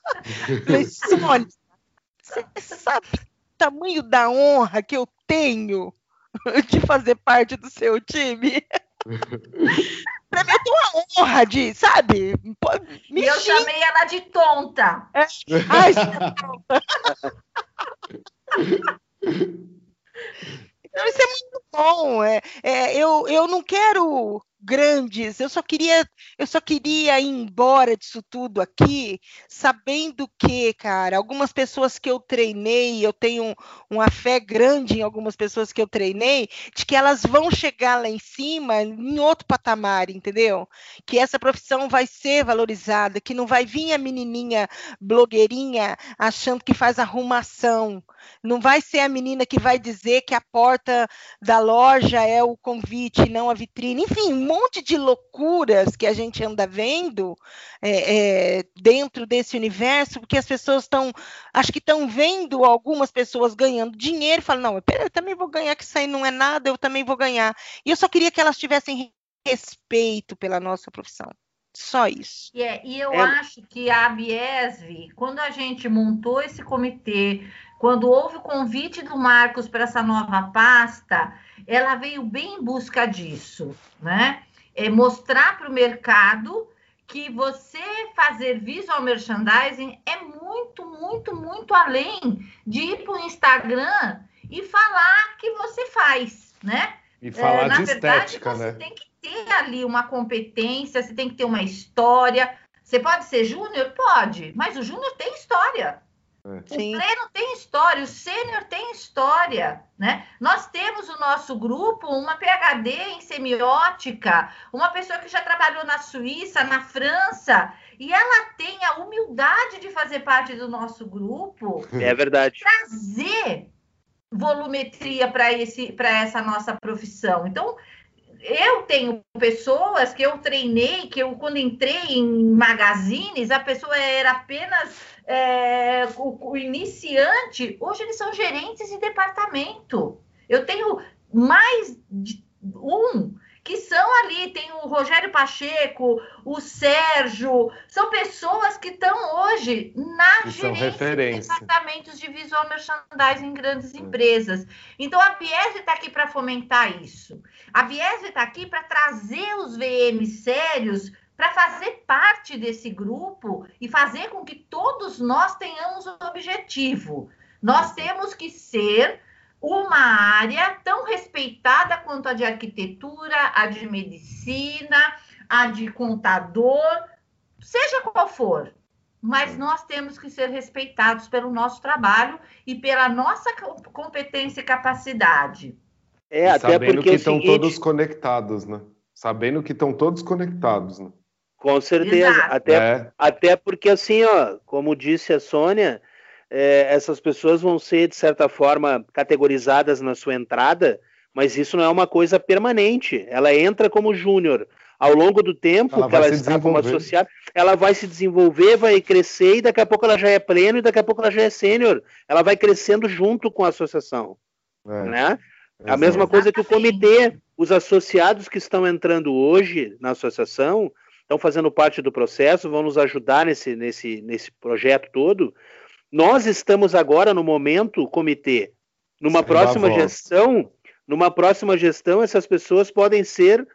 Falei, Sônia, você sabe o tamanho da honra que eu tenho de fazer parte do seu time? pra mim, eu tenho uma honra de, sabe? Me eu chamei ela de tonta. É. Ai, é. Então, isso é muito bom. É, é, eu, eu não quero grandes. Eu só queria, eu só queria ir embora disso tudo aqui, sabendo que, cara, algumas pessoas que eu treinei, eu tenho uma fé grande em algumas pessoas que eu treinei, de que elas vão chegar lá em cima em outro patamar, entendeu? Que essa profissão vai ser valorizada, que não vai vir a menininha blogueirinha achando que faz arrumação. Não vai ser a menina que vai dizer que a porta da loja é o convite, não a vitrine. Enfim, um monte de loucuras que a gente anda vendo é, é, dentro desse universo, porque as pessoas estão, acho que estão vendo algumas pessoas ganhando dinheiro e falam, não, eu também vou ganhar, que isso aí não é nada, eu também vou ganhar. E eu só queria que elas tivessem respeito pela nossa profissão. Só isso. É, e eu é. acho que a Biesv, quando a gente montou esse comitê, quando houve o convite do Marcos para essa nova pasta, ela veio bem em busca disso, né? É mostrar para o mercado que você fazer visual merchandising é muito, muito, muito além de ir para o Instagram e falar que você faz, né? E falar é, de verdade, estética, você né? tem que ter ali uma competência, você tem que ter uma história. Você pode ser júnior? Pode, mas o júnior tem história. É. Sim. O pleno tem história, o sênior tem história, né? Nós temos o nosso grupo uma PhD em semiótica, uma pessoa que já trabalhou na Suíça, na França, e ela tem a humildade de fazer parte do nosso grupo. É verdade. Trazer volumetria para esse para essa nossa profissão. Então, eu tenho pessoas que eu treinei, que eu, quando entrei em magazines, a pessoa era apenas é, o, o, iniciante, hoje eles são gerentes de departamento. Eu tenho mais de um que são ali, tem o Rogério Pacheco, o Sérgio, são pessoas que estão hoje na gerência de departamentos de visual merchandising em grandes empresas. Então a Biese está aqui para fomentar isso. A Biese está aqui para trazer os VMs sérios para fazer parte desse grupo e fazer com que todos nós tenhamos um objetivo. Nós temos que ser uma área tão respeitada quanto a de arquitetura, a de medicina, a de contador, seja qual for. Mas nós temos que ser respeitados pelo nosso trabalho e pela nossa competência e capacidade. É, até sabendo porque que é estão seguinte... todos conectados, né? Sabendo que estão todos conectados, né? Com certeza. Até, é. até porque, assim, ó, como disse a Sônia, é, essas pessoas vão ser, de certa forma, categorizadas na sua entrada, mas isso não é uma coisa permanente. Ela entra como júnior. Ao longo do tempo ela que ela está como associada, ela vai se desenvolver, vai crescer, e daqui a pouco ela já é pleno, e daqui a pouco ela já é sênior. Ela vai crescendo junto com a associação. É. Né? A mesma coisa que o comitê, os associados que estão entrando hoje na associação, estão fazendo parte do processo, vão nos ajudar nesse, nesse, nesse projeto todo, nós estamos agora no momento, comitê, numa próxima gestão, numa próxima gestão, essas pessoas podem ser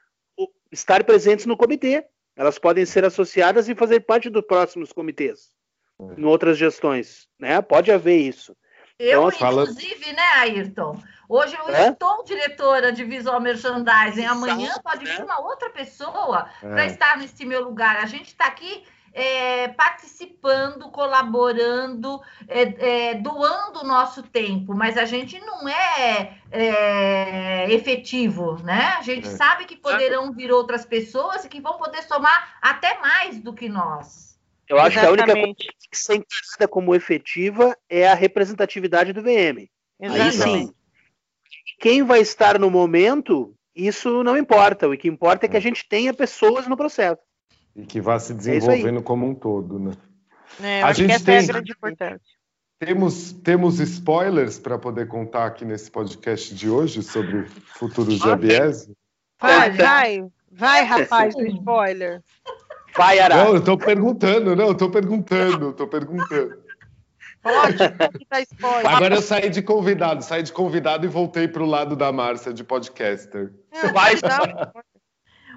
estar presentes no comitê. Elas podem ser associadas e fazer parte dos próximos comitês, é. em outras gestões, né? Pode haver isso. Eu, então, inclusive, fala... né, Ayrton? Hoje eu é? estou diretora de visual merchandising. Amanhã pode vir uma outra pessoa é. para estar nesse meu lugar. A gente está aqui é, participando, colaborando, é, é, doando o nosso tempo, mas a gente não é, é efetivo, né? A gente é. sabe que poderão vir outras pessoas e que vão poder somar até mais do que nós. Eu acho Exatamente. que a única coisa que ser encarada como efetiva é a representatividade do VM. Exatamente. Aí sim. Quem vai estar no momento, isso não importa. O que importa é que a gente tenha pessoas no processo. E que vá se é desenvolvendo é como um todo, né? É, a gente tem, é a grande importância. Temos, temos spoilers para poder contar aqui nesse podcast de hoje sobre futuros de ABS? Vai, vai, vai, rapaz, do spoiler. Vai, Ara. Não, eu estou perguntando, não, eu estou perguntando, estou perguntando. Pode, tá spoiler. Agora eu saí de convidado, saí de convidado e voltei para o lado da Márcia de podcaster. Vai, não,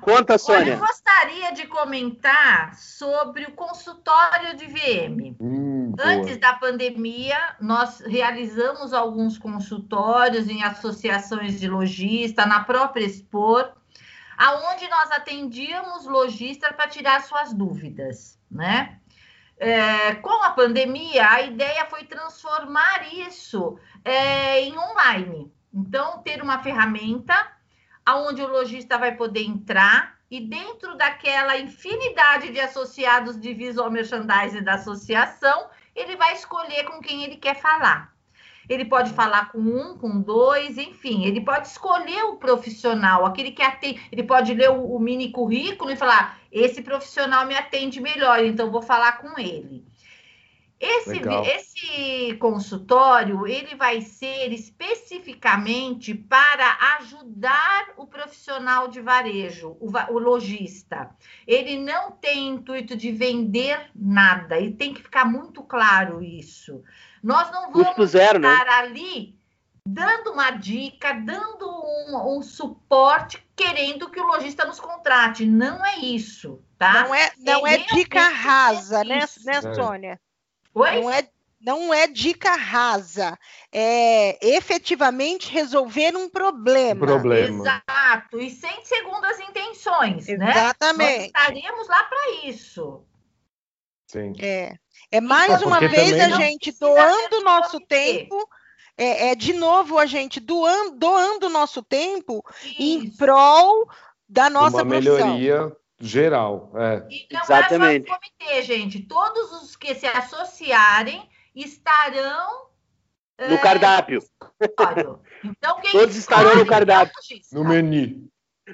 Conta, Sônia. eu gostaria de comentar sobre o consultório de VM. Hum, Antes da pandemia, nós realizamos alguns consultórios em associações de lojistas, na própria Expor, aonde nós atendíamos lojistas para tirar suas dúvidas, né? É, com a pandemia, a ideia foi transformar isso é, em online. Então, ter uma ferramenta aonde o lojista vai poder entrar e dentro daquela infinidade de associados de visual merchandising da associação, ele vai escolher com quem ele quer falar. Ele pode falar com um, com dois, enfim, ele pode escolher o profissional, aquele que atende, ele pode ler o, o mini currículo e falar: esse profissional me atende melhor, então vou falar com ele. Esse, esse consultório ele vai ser especificamente para ajudar profissional de varejo, o, o lojista. Ele não tem intuito de vender nada, e tem que ficar muito claro isso. Nós não vamos zero, né? estar né? ali dando uma dica, dando um, um, suporte, querendo que o lojista nos contrate. Não é isso, tá? Não é, não é, é dica rasa, né, né, é. Sônia? Oi? Não é, não é dica rasa, é efetivamente resolver um problema. Problema. Exato, e sem segundas intenções, Exatamente. né? Exatamente. Nós estaremos lá para isso. Sim. É, é mais uma vez a gente doando o nosso tempo, é, é, de novo a gente doando, doando o nosso tempo isso. em prol da nossa uma profissão. melhoria geral. É. E não Exatamente. é só o comitê, gente. Todos os que se associarem estarão no é, cardápio. Então, Todos estarão no cardápio. No menu.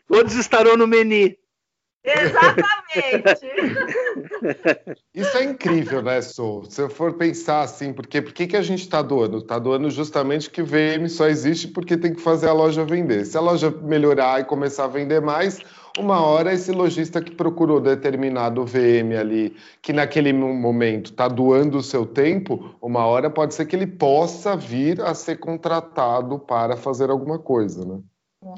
Todos estarão no menu. Exatamente. Isso é incrível, né, Sou? Se eu for pensar assim, porque por que, que a gente está doando? Está doando justamente que VM só existe porque tem que fazer a loja vender. Se a loja melhorar e começar a vender mais, uma hora esse lojista que procurou determinado VM ali, que naquele momento está doando o seu tempo, uma hora pode ser que ele possa vir a ser contratado para fazer alguma coisa, né?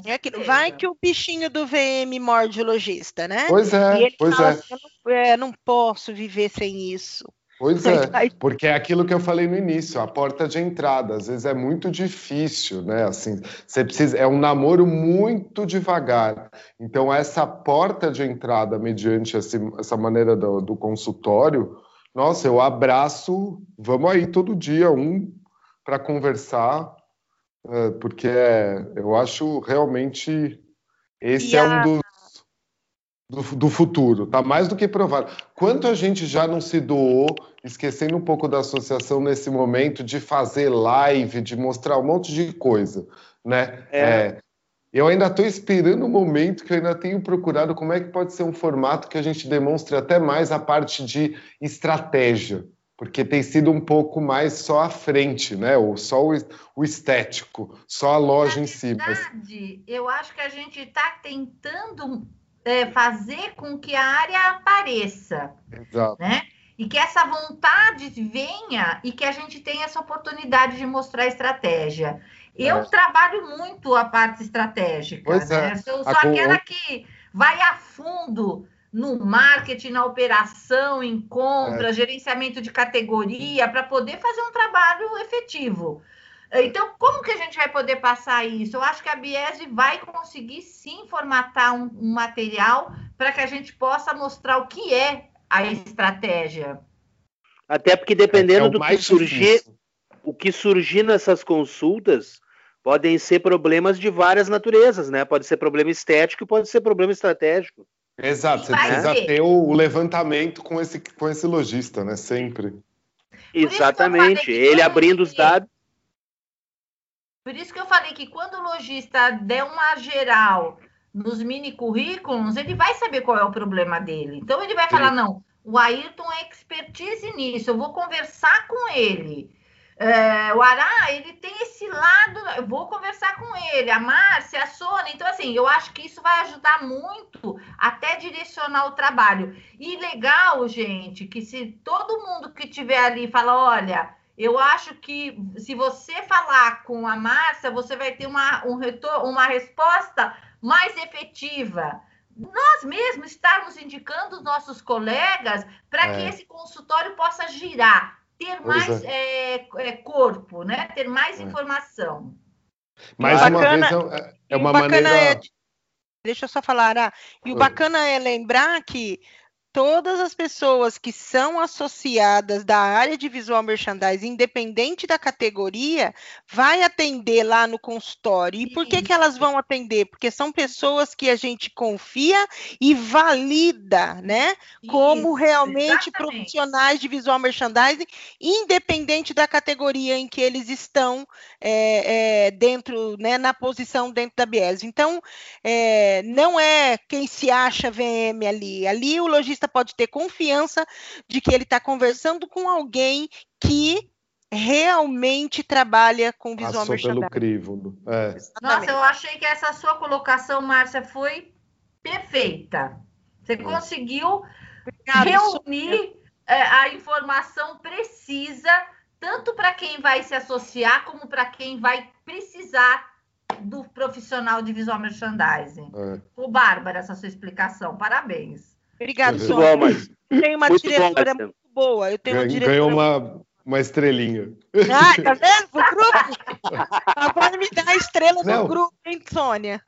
É aquilo, vai que o bichinho do VM morde o lojista, né? Pois é, pois fala, é. Assim, não, é. Não posso viver sem isso. Pois é, porque é aquilo que eu falei no início, a porta de entrada, às vezes é muito difícil, né? Assim, você precisa, é um namoro muito devagar. Então essa porta de entrada, mediante esse, essa maneira do, do consultório, nossa, eu abraço, vamos aí todo dia um para conversar, é, porque eu acho realmente esse é um dos do, do, futuro, tá mais do que provado. Quanto a gente já não se doou, esquecendo um pouco da associação nesse momento, de fazer live, de mostrar um monte de coisa, né? É. É, eu ainda estou esperando o um momento que eu ainda tenho procurado como é que pode ser um formato que a gente demonstre até mais a parte de estratégia, porque tem sido um pouco mais só à frente, né? Ou só o, o estético, só a loja Na em si. Verdade, eu acho que a gente está tentando é, fazer com que a área apareça. Exato. Né? E que essa vontade venha e que a gente tenha essa oportunidade de mostrar estratégia. Eu é. trabalho muito a parte estratégica. Pois né? É. Eu sou a aquela que vai a fundo no marketing, na operação, em compra, é. gerenciamento de categoria, para poder fazer um trabalho efetivo. Então, como que a gente vai poder passar isso? Eu acho que a Biese vai conseguir sim formatar um, um material para que a gente possa mostrar o que é a estratégia. Até porque dependendo é, é do que surgir, difícil. o que surgir nessas consultas podem ser problemas de várias naturezas, né? Pode ser problema estético pode ser problema estratégico. Exato, você precisa ser. ter o levantamento com esse, com esse lojista, né? Sempre. Exatamente. Ele abrindo os dados. Por isso que eu falei que quando o lojista der uma geral nos mini currículos, ele vai saber qual é o problema dele. Então ele vai Sim. falar: não, o Ayrton é expertise nisso, eu vou conversar com ele. É, o Ará, ele tem esse lado, eu vou conversar com ele, a Márcia, a Sônia. Então, assim, eu acho que isso vai ajudar muito até direcionar o trabalho. E legal, gente, que se todo mundo que estiver ali fala, olha, eu acho que se você falar com a Márcia, você vai ter uma, um retorno, uma resposta mais efetiva. Nós mesmos estarmos indicando os nossos colegas para é. que esse consultório possa girar, ter pois mais é. É, é corpo, né? ter mais é. informação. Mais uma vez, é, é uma maneira. deixa eu só falar, ah, e o bacana é lembrar que todas as pessoas que são associadas da área de visual merchandising, independente da categoria, vai atender lá no consultório. E por que, que elas vão atender? Porque são pessoas que a gente confia e valida, né? Como realmente exatamente. profissionais de visual merchandising, independente da categoria em que eles estão é, é, dentro, né, na posição dentro da Bies. Então, é, não é quem se acha VM ali. Ali o logista lojista pode ter confiança de que ele está conversando com alguém que realmente trabalha com visual Passou merchandising. pelo crivo. É. Nossa, eu achei que essa sua colocação, Márcia, foi perfeita. Você conseguiu Obrigada, reunir é, a informação precisa, tanto para quem vai se associar, como para quem vai precisar do profissional de visual merchandising. É. Ô, Bárbara, essa sua explicação. Parabéns. Obrigada, Muito Sônia. bom, mas tenho uma muito bom, diretora Marcelo. muito boa. Eu tenho uma diretora ganhou uma, uma estrelinha. Ah, tá vendo? Pro grupo. Agora me dá a estrela Não. do grupo, hein, Sônia?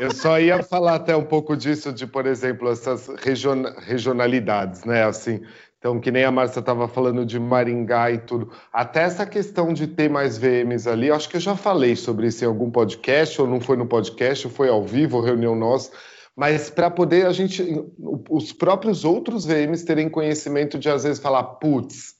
Eu só ia falar até um pouco disso, de, por exemplo, essas region- regionalidades, né? Assim, então, que nem a Márcia estava falando de Maringá e tudo. Até essa questão de ter mais VMs ali, acho que eu já falei sobre isso em algum podcast, ou não foi no podcast, ou foi ao vivo, reunião nossa. Mas para poder a gente, os próprios outros VMs terem conhecimento de às vezes falar, putz,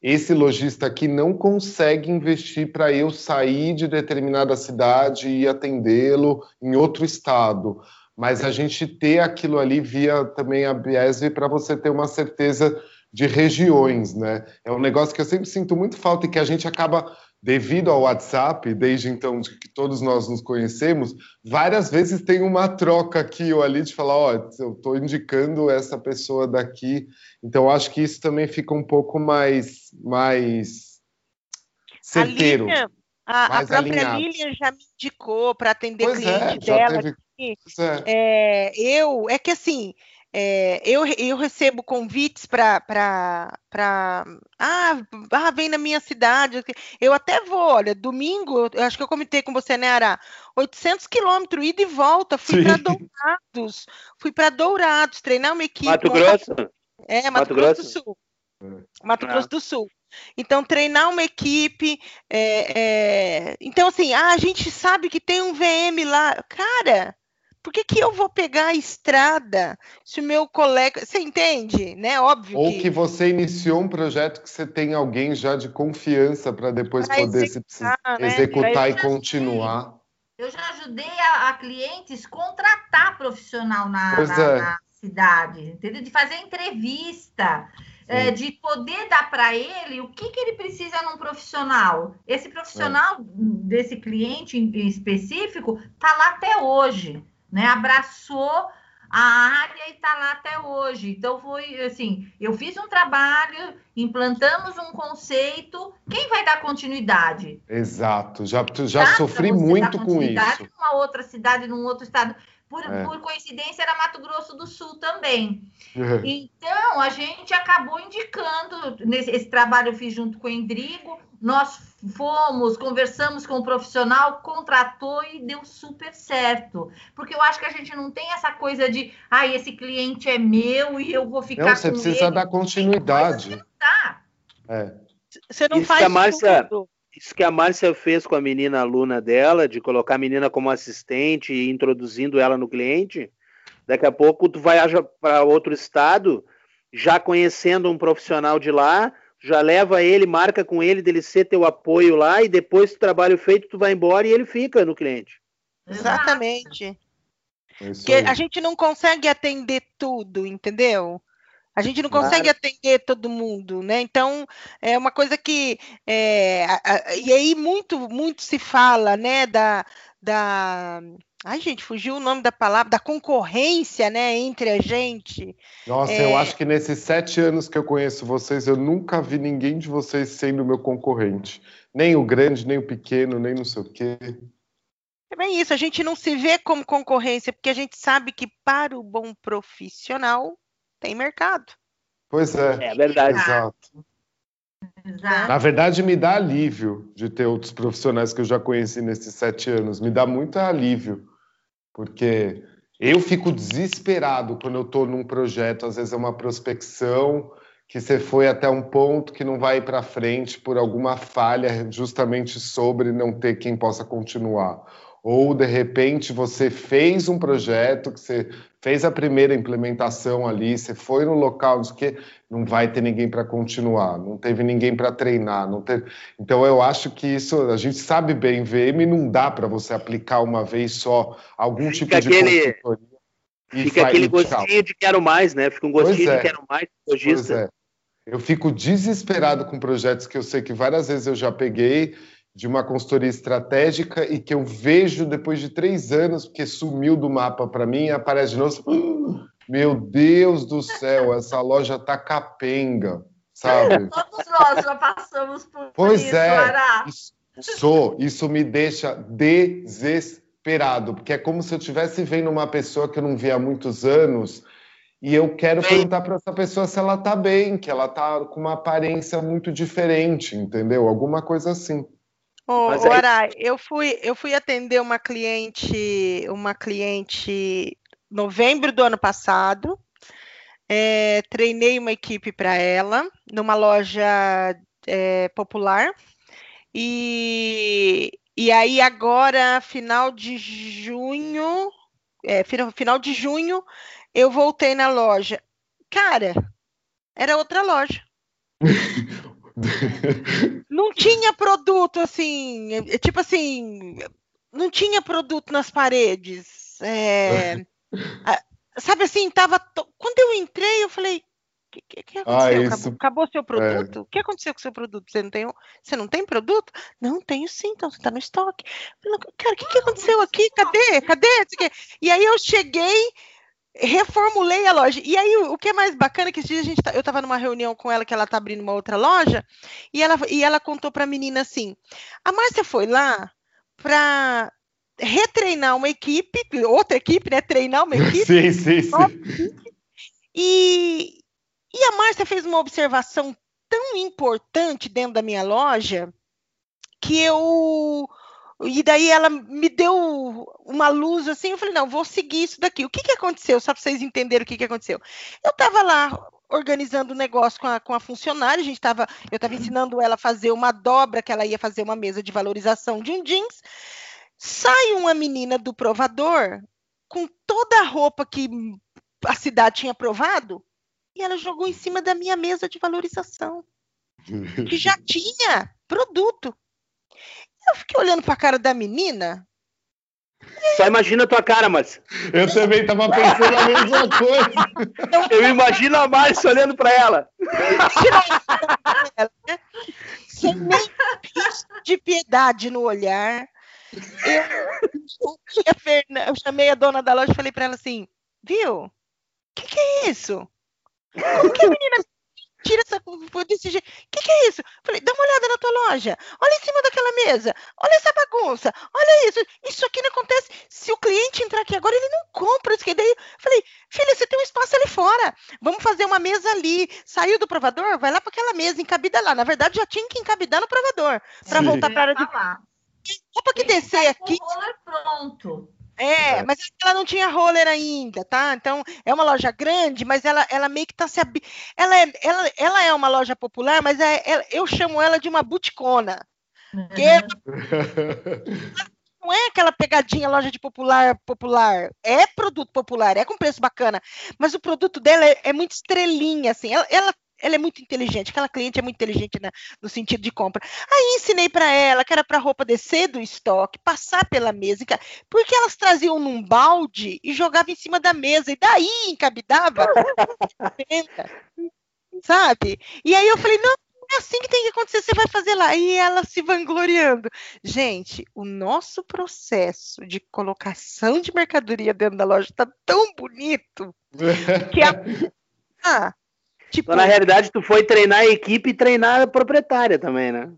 esse lojista aqui não consegue investir para eu sair de determinada cidade e atendê-lo em outro estado. Mas a gente ter aquilo ali via também a Biesv para você ter uma certeza de regiões, né? É um negócio que eu sempre sinto muito falta e que a gente acaba, devido ao WhatsApp, desde então de que todos nós nos conhecemos, várias vezes tem uma troca aqui ou ali de falar, ó, eu estou indicando essa pessoa daqui então, acho que isso também fica um pouco mais, mais certeiro. A, Lilian, a, a mais própria alinhado. Lilian já me indicou para atender Pois cliente é, dela. teve. é. É, eu, é que assim, é, eu, eu recebo convites para. Ah, ah, vem na minha cidade. Eu até vou, olha, domingo, eu acho que eu comentei com você, né, Ara? 800 quilômetros, ida e volta. Fui para Dourados. Fui para Dourados, treinar uma equipe. Mato Grosso? É, Mato, Mato Grosso, Grosso? do Sul. Mato Ah. Grosso do Sul. Então, treinar uma equipe. é, é, Então, assim, ah, a gente sabe que tem um VM lá. Cara, por que, que eu vou pegar a estrada se o meu colega. Você entende, né? Óbvio Ou que. que você iniciou um projeto que você tem alguém já de confiança para depois Pra poder se executar, né? executar e continuar. Eu já ajudei a, a clientes contratar profissional na, na- é. na cidade, entendeu? De fazer entrevista, é, de poder dar para ele o que, que ele precisa num profissional. Esse profissional desse cliente específico está lá até hoje, né? Abraçou a área e está lá até hoje. Então foi assim, eu fiz um trabalho, implantamos um conceito. Quem vai dar continuidade? Exato. Já, já sofri muito com isso. Numa outra cidade, num outro estado. Por, É. por coincidência, era Mato Grosso do Sul também. Então, a gente acabou indicando, nesse, esse trabalho eu fiz junto com o Endrigo, nós fomos, conversamos com o profissional, contratou e deu super certo. Porque eu acho que a gente não tem essa coisa de, ah, esse cliente é meu e eu vou ficar Não, você com precisa ele. dar continuidade. Tá. É. Você não Isso faz que a Márcia- tudo. Isso que a Márcia fez com a menina aluna dela, de colocar a menina como assistente e introduzindo ela no cliente, daqui a pouco tu vai para outro estado, já conhecendo um profissional de lá, já leva ele, marca com ele, dele ser teu apoio lá, e depois do trabalho feito, tu vai embora e ele fica no cliente. Exatamente. É Porque a gente não consegue atender tudo, entendeu? A gente não consegue Claro. atender todo mundo, né? Então, é uma coisa que. é, a- a- e aí, muito, muito se fala, né, da. da ai, gente, fugiu o nome da palavra, da concorrência, né, entre a gente. Nossa, É. eu acho que nesses sete anos que eu conheço vocês, eu nunca vi ninguém de vocês sendo meu concorrente. Nem o grande, nem o pequeno, nem não sei o quê. É bem isso, a gente não se vê como concorrência, porque a gente sabe que para o bom profissional tem mercado. Pois é. É verdade. Exato. Exato. Na verdade, me dá alívio de ter outros profissionais que eu já conheci nesses sete anos. Me dá muito alívio, porque eu fico desesperado quando eu estou num projeto, às vezes é uma prospecção que você foi até um ponto que não vai para frente por alguma falha justamente sobre não ter quem possa continuar. Ou de repente você fez um projeto que você fez a primeira implementação ali, você foi no local, não sei o quê, não vai ter ninguém para continuar, não teve ninguém para treinar, não teve... Então eu acho que isso a gente sabe bem, VM não dá para você aplicar uma vez só algum tipo Fica de aquele- consultoria. Fica aquele gostinho de quero mais, né? Fica um gostinho é. de quero mais, lojista. Pois é. Eu fico desesperado com projetos que eu sei que várias vezes eu já peguei de uma consultoria estratégica e que eu vejo depois de três anos, porque sumiu do mapa para mim, e aparece de novo. Meu Deus do céu, essa loja tá capenga, sabe? Todos nós já passamos por pois isso, é. Isso, sou, isso me deixa desesperado, porque é como se eu estivesse vendo uma pessoa que eu não via há muitos anos e eu quero bem. perguntar para essa pessoa se ela tá bem, que ela tá com uma aparência muito diferente, entendeu? Alguma coisa assim. Ô, aí... Arai, eu fui, eu fui atender uma cliente, uma cliente novembro do ano passado. É, treinei uma equipe para ela numa loja é, popular. E, e aí agora, final de junho, é, final de junho, eu voltei na loja. Cara, era outra loja. não tinha produto assim, é, tipo assim, não tinha produto nas paredes. É, sabe assim, tava. Quando eu entrei, eu falei, o que, que, que, aconteceu? Ah, acabou, acabou, seu produto? É. O que aconteceu com seu produto? Você não tem, você não tem produto? Não, tenho sim, então você está no estoque. Cara, o que, que aconteceu aqui? Cadê? Cadê? E aí eu cheguei reformulei a loja. E aí, o que é mais bacana é que esse dia a gente tá, eu estava numa reunião com ela, que ela está abrindo uma outra loja, e ela, e ela contou para a menina assim: a Márcia foi lá para retreinar uma equipe, outra equipe, né? Treinar uma equipe. sim, sim, sim. E, e a Márcia fez uma observação tão importante dentro da minha loja que eu e daí ela me deu uma luz assim, eu falei, não, vou seguir isso daqui. O que, que aconteceu? Só para vocês entenderem o que, que aconteceu. Eu estava lá organizando o um negócio com a, com a funcionária, a gente estava, eu estava ensinando ela a fazer uma dobra, que ela ia fazer uma mesa de valorização de um jeans. Sai uma menina do provador com toda a roupa que a cidade tinha provado e ela jogou em cima da minha mesa de valorização, que já tinha produto. Eu fiquei olhando para a cara da menina. Só imagina a tua cara, Márcia. Eu também tava pensando a mesma coisa. Eu imagino a Márcia olhando para ela. Sem nem de piedade no olhar. Eu, eu, chamei a dona da loja e falei para ela assim: viu? O que, que é isso? Como que a menina tira essa desse jeito. O que, que, é isso? Falei, dá uma olhada na tua loja. Olha em cima daquela mesa. Olha essa bagunça. Olha isso. Isso aqui não acontece. Se o cliente entrar aqui agora, ele não compra isso que daí. Falei, filha, você tem um espaço ali fora. Vamos fazer uma mesa ali. Saiu do provador, vai lá para aquela mesa, encabida lá. Na verdade, já tinha que encabidar no provador para voltar para a área de. Opa, que descer aqui. pronto. É, é, mas ela não tinha roller ainda, tá? Então é uma loja grande, mas ela, ela meio que está se ab... ela, é, ela, ela é uma loja popular, mas é, é eu chamo ela de uma buticona. Que é não é aquela pegadinha loja de popular popular, é produto popular, é com preço bacana, mas o produto dela é, é muito estrelinha, assim. Ela, ela ela é muito inteligente, aquela cliente é muito inteligente né, no sentido de compra. Aí ensinei para ela que era para a roupa descer do estoque, passar pela mesa, porque elas traziam num balde e jogavam em cima da mesa, e daí encabidava. sabe? E aí eu falei, não, é assim que tem que acontecer, você vai fazer lá. E ela se vangloriando. Gente, o nosso processo de colocação de mercadoria dentro da loja está tão bonito que a. Ah, Tipo, então, na realidade, tu foi treinar a equipe e treinar a proprietária também, né?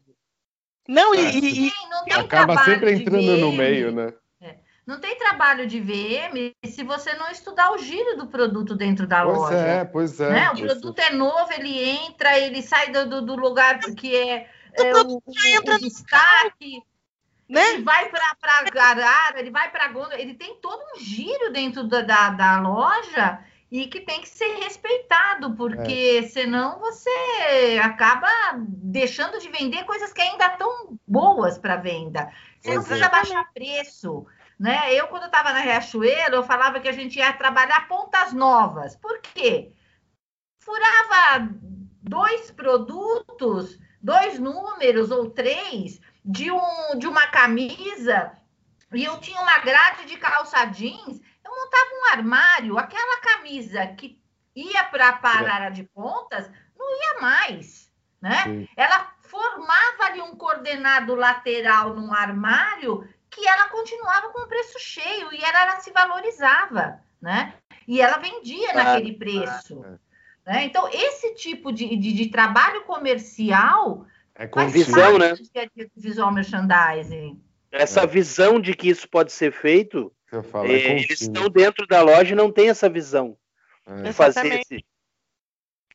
Não, e, e, e não acaba sempre entrando no meio, né? É. Não tem trabalho de VM se você não estudar o giro do produto dentro da pois loja. É, pois é. Né? O produto é. é novo, ele entra, ele sai do, do lugar que é, é o, o, o destaque. Né? Ele vai para a arara, ele vai para a gôndola, ele tem todo um giro dentro da, da, da loja e que tem que ser respeitado, porque é. senão você acaba deixando de vender coisas que ainda estão boas para venda. Você não precisa baixar preço. Né? Eu, quando estava na Riachuelo, eu falava que a gente ia trabalhar pontas novas. Por quê? Furava dois produtos, dois números ou três de, um, de uma camisa, e eu tinha uma grade de calça jeans montava um armário, aquela camisa que ia para a é. área de pontas, não ia mais, né? Sim. Ela formava ali um coordenado lateral num armário que ela continuava com o preço cheio e ela, ela se valorizava, né? E ela vendia naquele preço. Né? Então, esse tipo de, de, de trabalho comercial é com visão, né? Visual merchandising. Essa é. visão de que isso pode ser feito, falo, é, é eles estão dentro da loja e não tem essa visão. É. Fazer esse...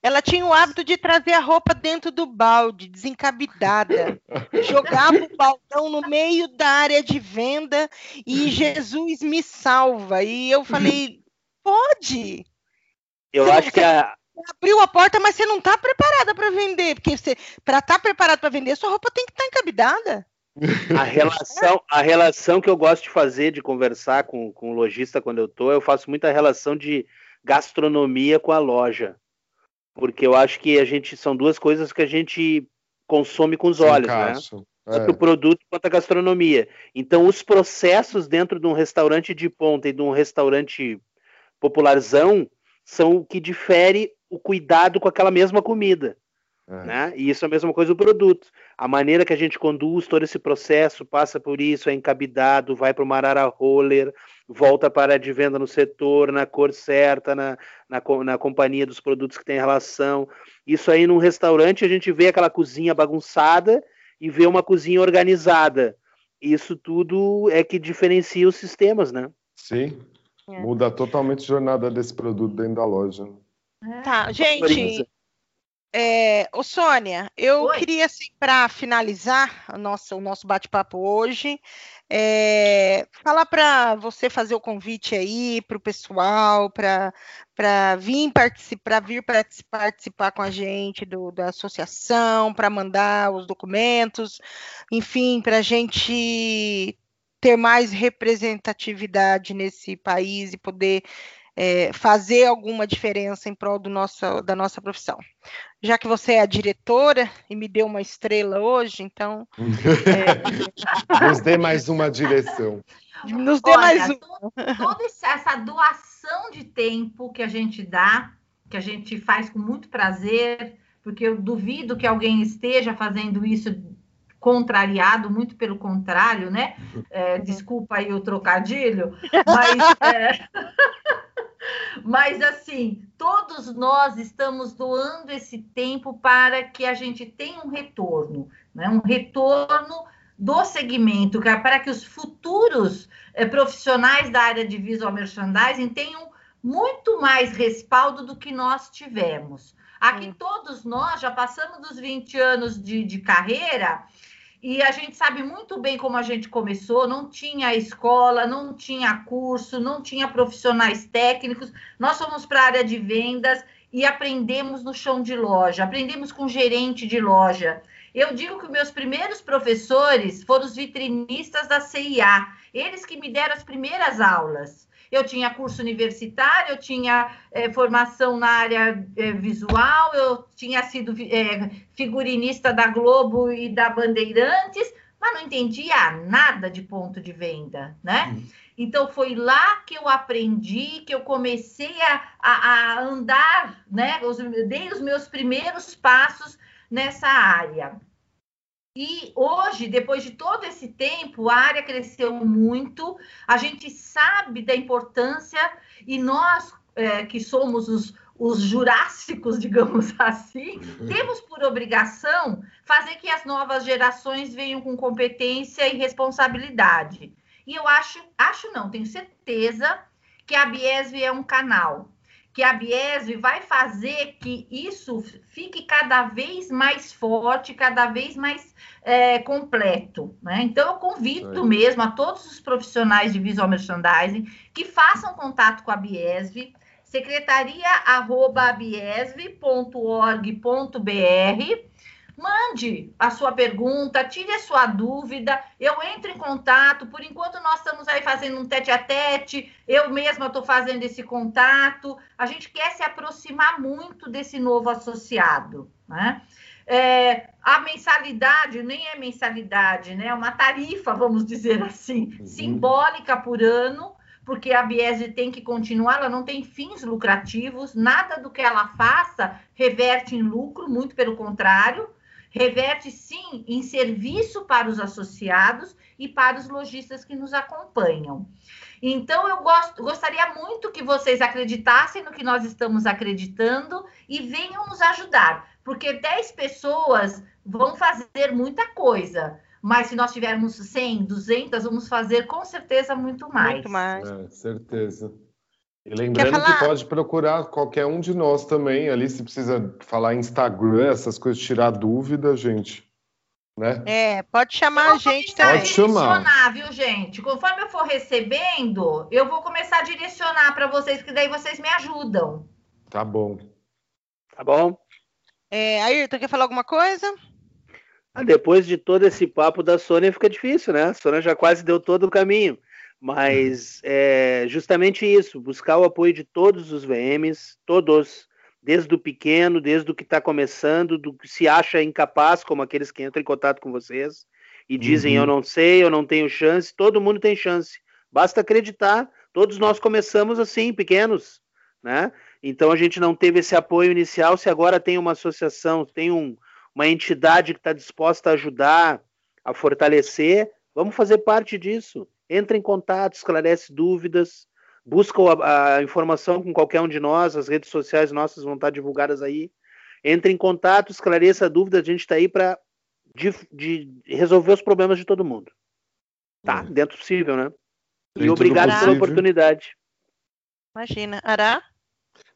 Ela tinha o hábito de trazer a roupa dentro do balde, desencabidada. Jogava o baldão no meio da área de venda e Jesus me salva. E eu falei, pode. Eu você acho que a, abriu a porta, mas você não está preparada para vender, porque para estar tá preparado para vender, sua roupa tem que estar tá encabidada. A relação, a relação que eu gosto de fazer, de conversar com, com o lojista quando eu tô, eu faço muita relação de gastronomia com a loja. Porque eu acho que a gente são duas coisas que a gente consome com os olhos, né? Tanto é. o produto quanto a gastronomia. Então, os processos dentro de um restaurante de ponta e de um restaurante popularzão são o que difere o cuidado com aquela mesma comida. É. Né? E isso é a mesma coisa do produto. A maneira que a gente conduz todo esse processo, passa por isso, é encabidado, vai para o Marara Roller, volta para a de venda no setor, na cor certa, na, na, na companhia dos produtos que tem relação. Isso aí num restaurante a gente vê aquela cozinha bagunçada e vê uma cozinha organizada. Isso tudo é que diferencia os sistemas, né? Sim. É. Muda totalmente a jornada desse produto dentro da loja. Tá, gente. É, ô Sônia, eu Oi. queria, assim, para finalizar o nosso, o nosso bate-papo hoje, é, falar para você fazer o convite aí para o pessoal, para vir participar, vir participar com a gente do, da associação, para mandar os documentos, enfim, para a gente ter mais representatividade nesse país e poder é, fazer alguma diferença em prol do nosso, da nossa profissão. Já que você é a diretora e me deu uma estrela hoje, então. é... Nos dê mais uma direção. Nos dê Olha, mais uma. Toda essa doação de tempo que a gente dá, que a gente faz com muito prazer, porque eu duvido que alguém esteja fazendo isso contrariado, muito pelo contrário, né? É, desculpa aí o trocadilho, mas. É... Mas assim, todos nós estamos doando esse tempo para que a gente tenha um retorno, né? um retorno do segmento, é para que os futuros eh, profissionais da área de visual merchandising tenham muito mais respaldo do que nós tivemos. Aqui todos nós já passamos dos 20 anos de, de carreira e a gente sabe muito bem como a gente começou, não tinha escola, não tinha curso, não tinha profissionais técnicos. Nós fomos para a área de vendas e aprendemos no chão de loja, aprendemos com gerente de loja. Eu digo que meus primeiros professores foram os vitrinistas da CIA, eles que me deram as primeiras aulas eu tinha curso universitário, eu tinha é, formação na área é, visual, eu tinha sido é, figurinista da Globo e da Bandeirantes, mas não entendia nada de ponto de venda, né? Hum. Então foi lá que eu aprendi, que eu comecei a, a, a andar, né? Os, dei os meus primeiros passos nessa área. E hoje, depois de todo esse tempo, a área cresceu muito, a gente sabe da importância, e nós é, que somos os, os jurássicos, digamos assim, temos por obrigação fazer que as novas gerações venham com competência e responsabilidade. E eu acho, acho não, tenho certeza que a Biesv é um canal que a Biesv vai fazer que isso fique cada vez mais forte, cada vez mais é, completo. Né? Então, eu convido mesmo a todos os profissionais de visual merchandising que façam contato com a Biesv, secretaria.biesv.org.br Mande a sua pergunta, tire a sua dúvida, eu entro em contato. Por enquanto, nós estamos aí fazendo um tete a tete, eu mesma estou fazendo esse contato. A gente quer se aproximar muito desse novo associado, né? É, a mensalidade nem é mensalidade, né? É uma tarifa, vamos dizer assim, uhum. simbólica por ano, porque a Biese tem que continuar, ela não tem fins lucrativos, nada do que ela faça reverte em lucro, muito pelo contrário, reverte sim em serviço para os associados e para os lojistas que nos acompanham. Então, eu gosto, gostaria muito que vocês acreditassem no que nós estamos acreditando e venham nos ajudar, porque 10 pessoas vão fazer muita coisa. Mas se nós tivermos 100, 200, vamos fazer com certeza muito mais. Muito mais. É, certeza. E lembrando que pode procurar qualquer um de nós também ali, se precisa falar Instagram, essas coisas, tirar dúvida, gente. Né? É, pode chamar a gente também. Pode chamar, viu, gente? Conforme eu for recebendo, eu vou começar a direcionar para vocês, que daí vocês me ajudam. Tá bom. Tá bom. É, Ayrton, quer falar alguma coisa? Ah, depois de todo esse papo da Sônia fica difícil, né? A Sônia já quase deu todo o caminho. Mas é justamente isso, buscar o apoio de todos os VMs, todos, desde o pequeno, desde o que está começando, do que se acha incapaz, como aqueles que entram em contato com vocês e dizem uhum. eu não sei, eu não tenho chance, todo mundo tem chance. Basta acreditar, todos nós começamos assim, pequenos, né? Então a gente não teve esse apoio inicial, se agora tem uma associação, tem um, uma entidade que está disposta a ajudar, a fortalecer, vamos fazer parte disso. Entra em contato, esclarece dúvidas, busca a, a, informação com qualquer um de nós, as redes sociais nossas vão estar divulgadas aí. Entre em contato, esclareça a dúvida, a gente está aí para de, de, resolver os problemas de todo mundo. Tá, é. dentro do possível, né? Dentro e obrigado pela oportunidade. Imagina. Ará?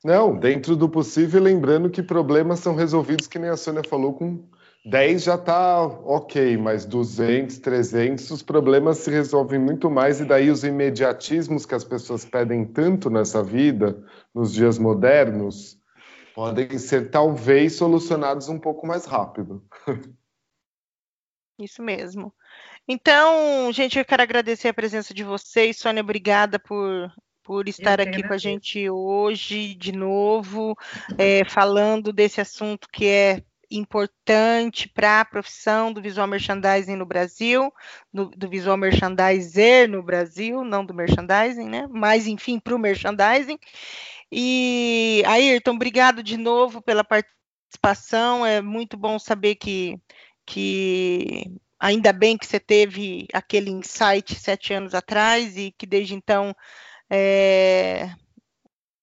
Não, dentro do possível, lembrando que problemas são resolvidos, que nem a Sônia falou, com 10 já está ok, mas 200, 300, os problemas se resolvem muito mais, e daí os imediatismos que as pessoas pedem tanto nessa vida, nos dias modernos, podem ser talvez solucionados um pouco mais rápido. Isso mesmo. Então, gente, eu quero agradecer a presença de vocês. Sônia, obrigada por por estar aqui com a gente hoje de novo, é, falando desse assunto que é importante para a profissão do visual merchandising no Brasil, do, do, visual merchandiser no Brasil, não do merchandising, né? Mas, enfim, para o merchandising. E, Ayrton, obrigado de novo pela participação. É muito bom saber que, que ainda bem que você teve aquele insight sete anos atrás e que desde então é,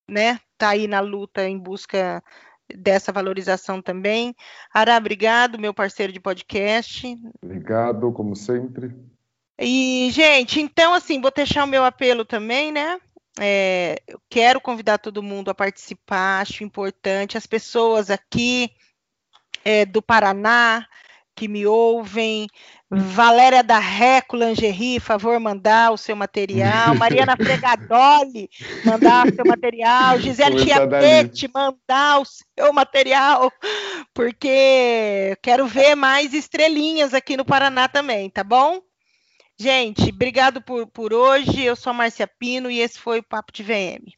né, tá aí na luta em busca dessa valorização também. Ará, obrigado, meu parceiro de podcast. Obrigado, como sempre. E, gente, então, assim, vou deixar o meu apelo também, né? É, eu quero convidar todo mundo a participar, acho importante. As pessoas aqui é, do Paraná que me ouvem, Valéria da Reco Lingerie, favor mandar o seu material. Mariana Fregadoli, mandar o seu material. Gisele Chiapete, mandar o seu material, porque quero ver mais estrelinhas aqui no Paraná também, tá bom? Gente, obrigado por, por hoje. Eu sou a Márcia Pino e esse foi o Papo de VM.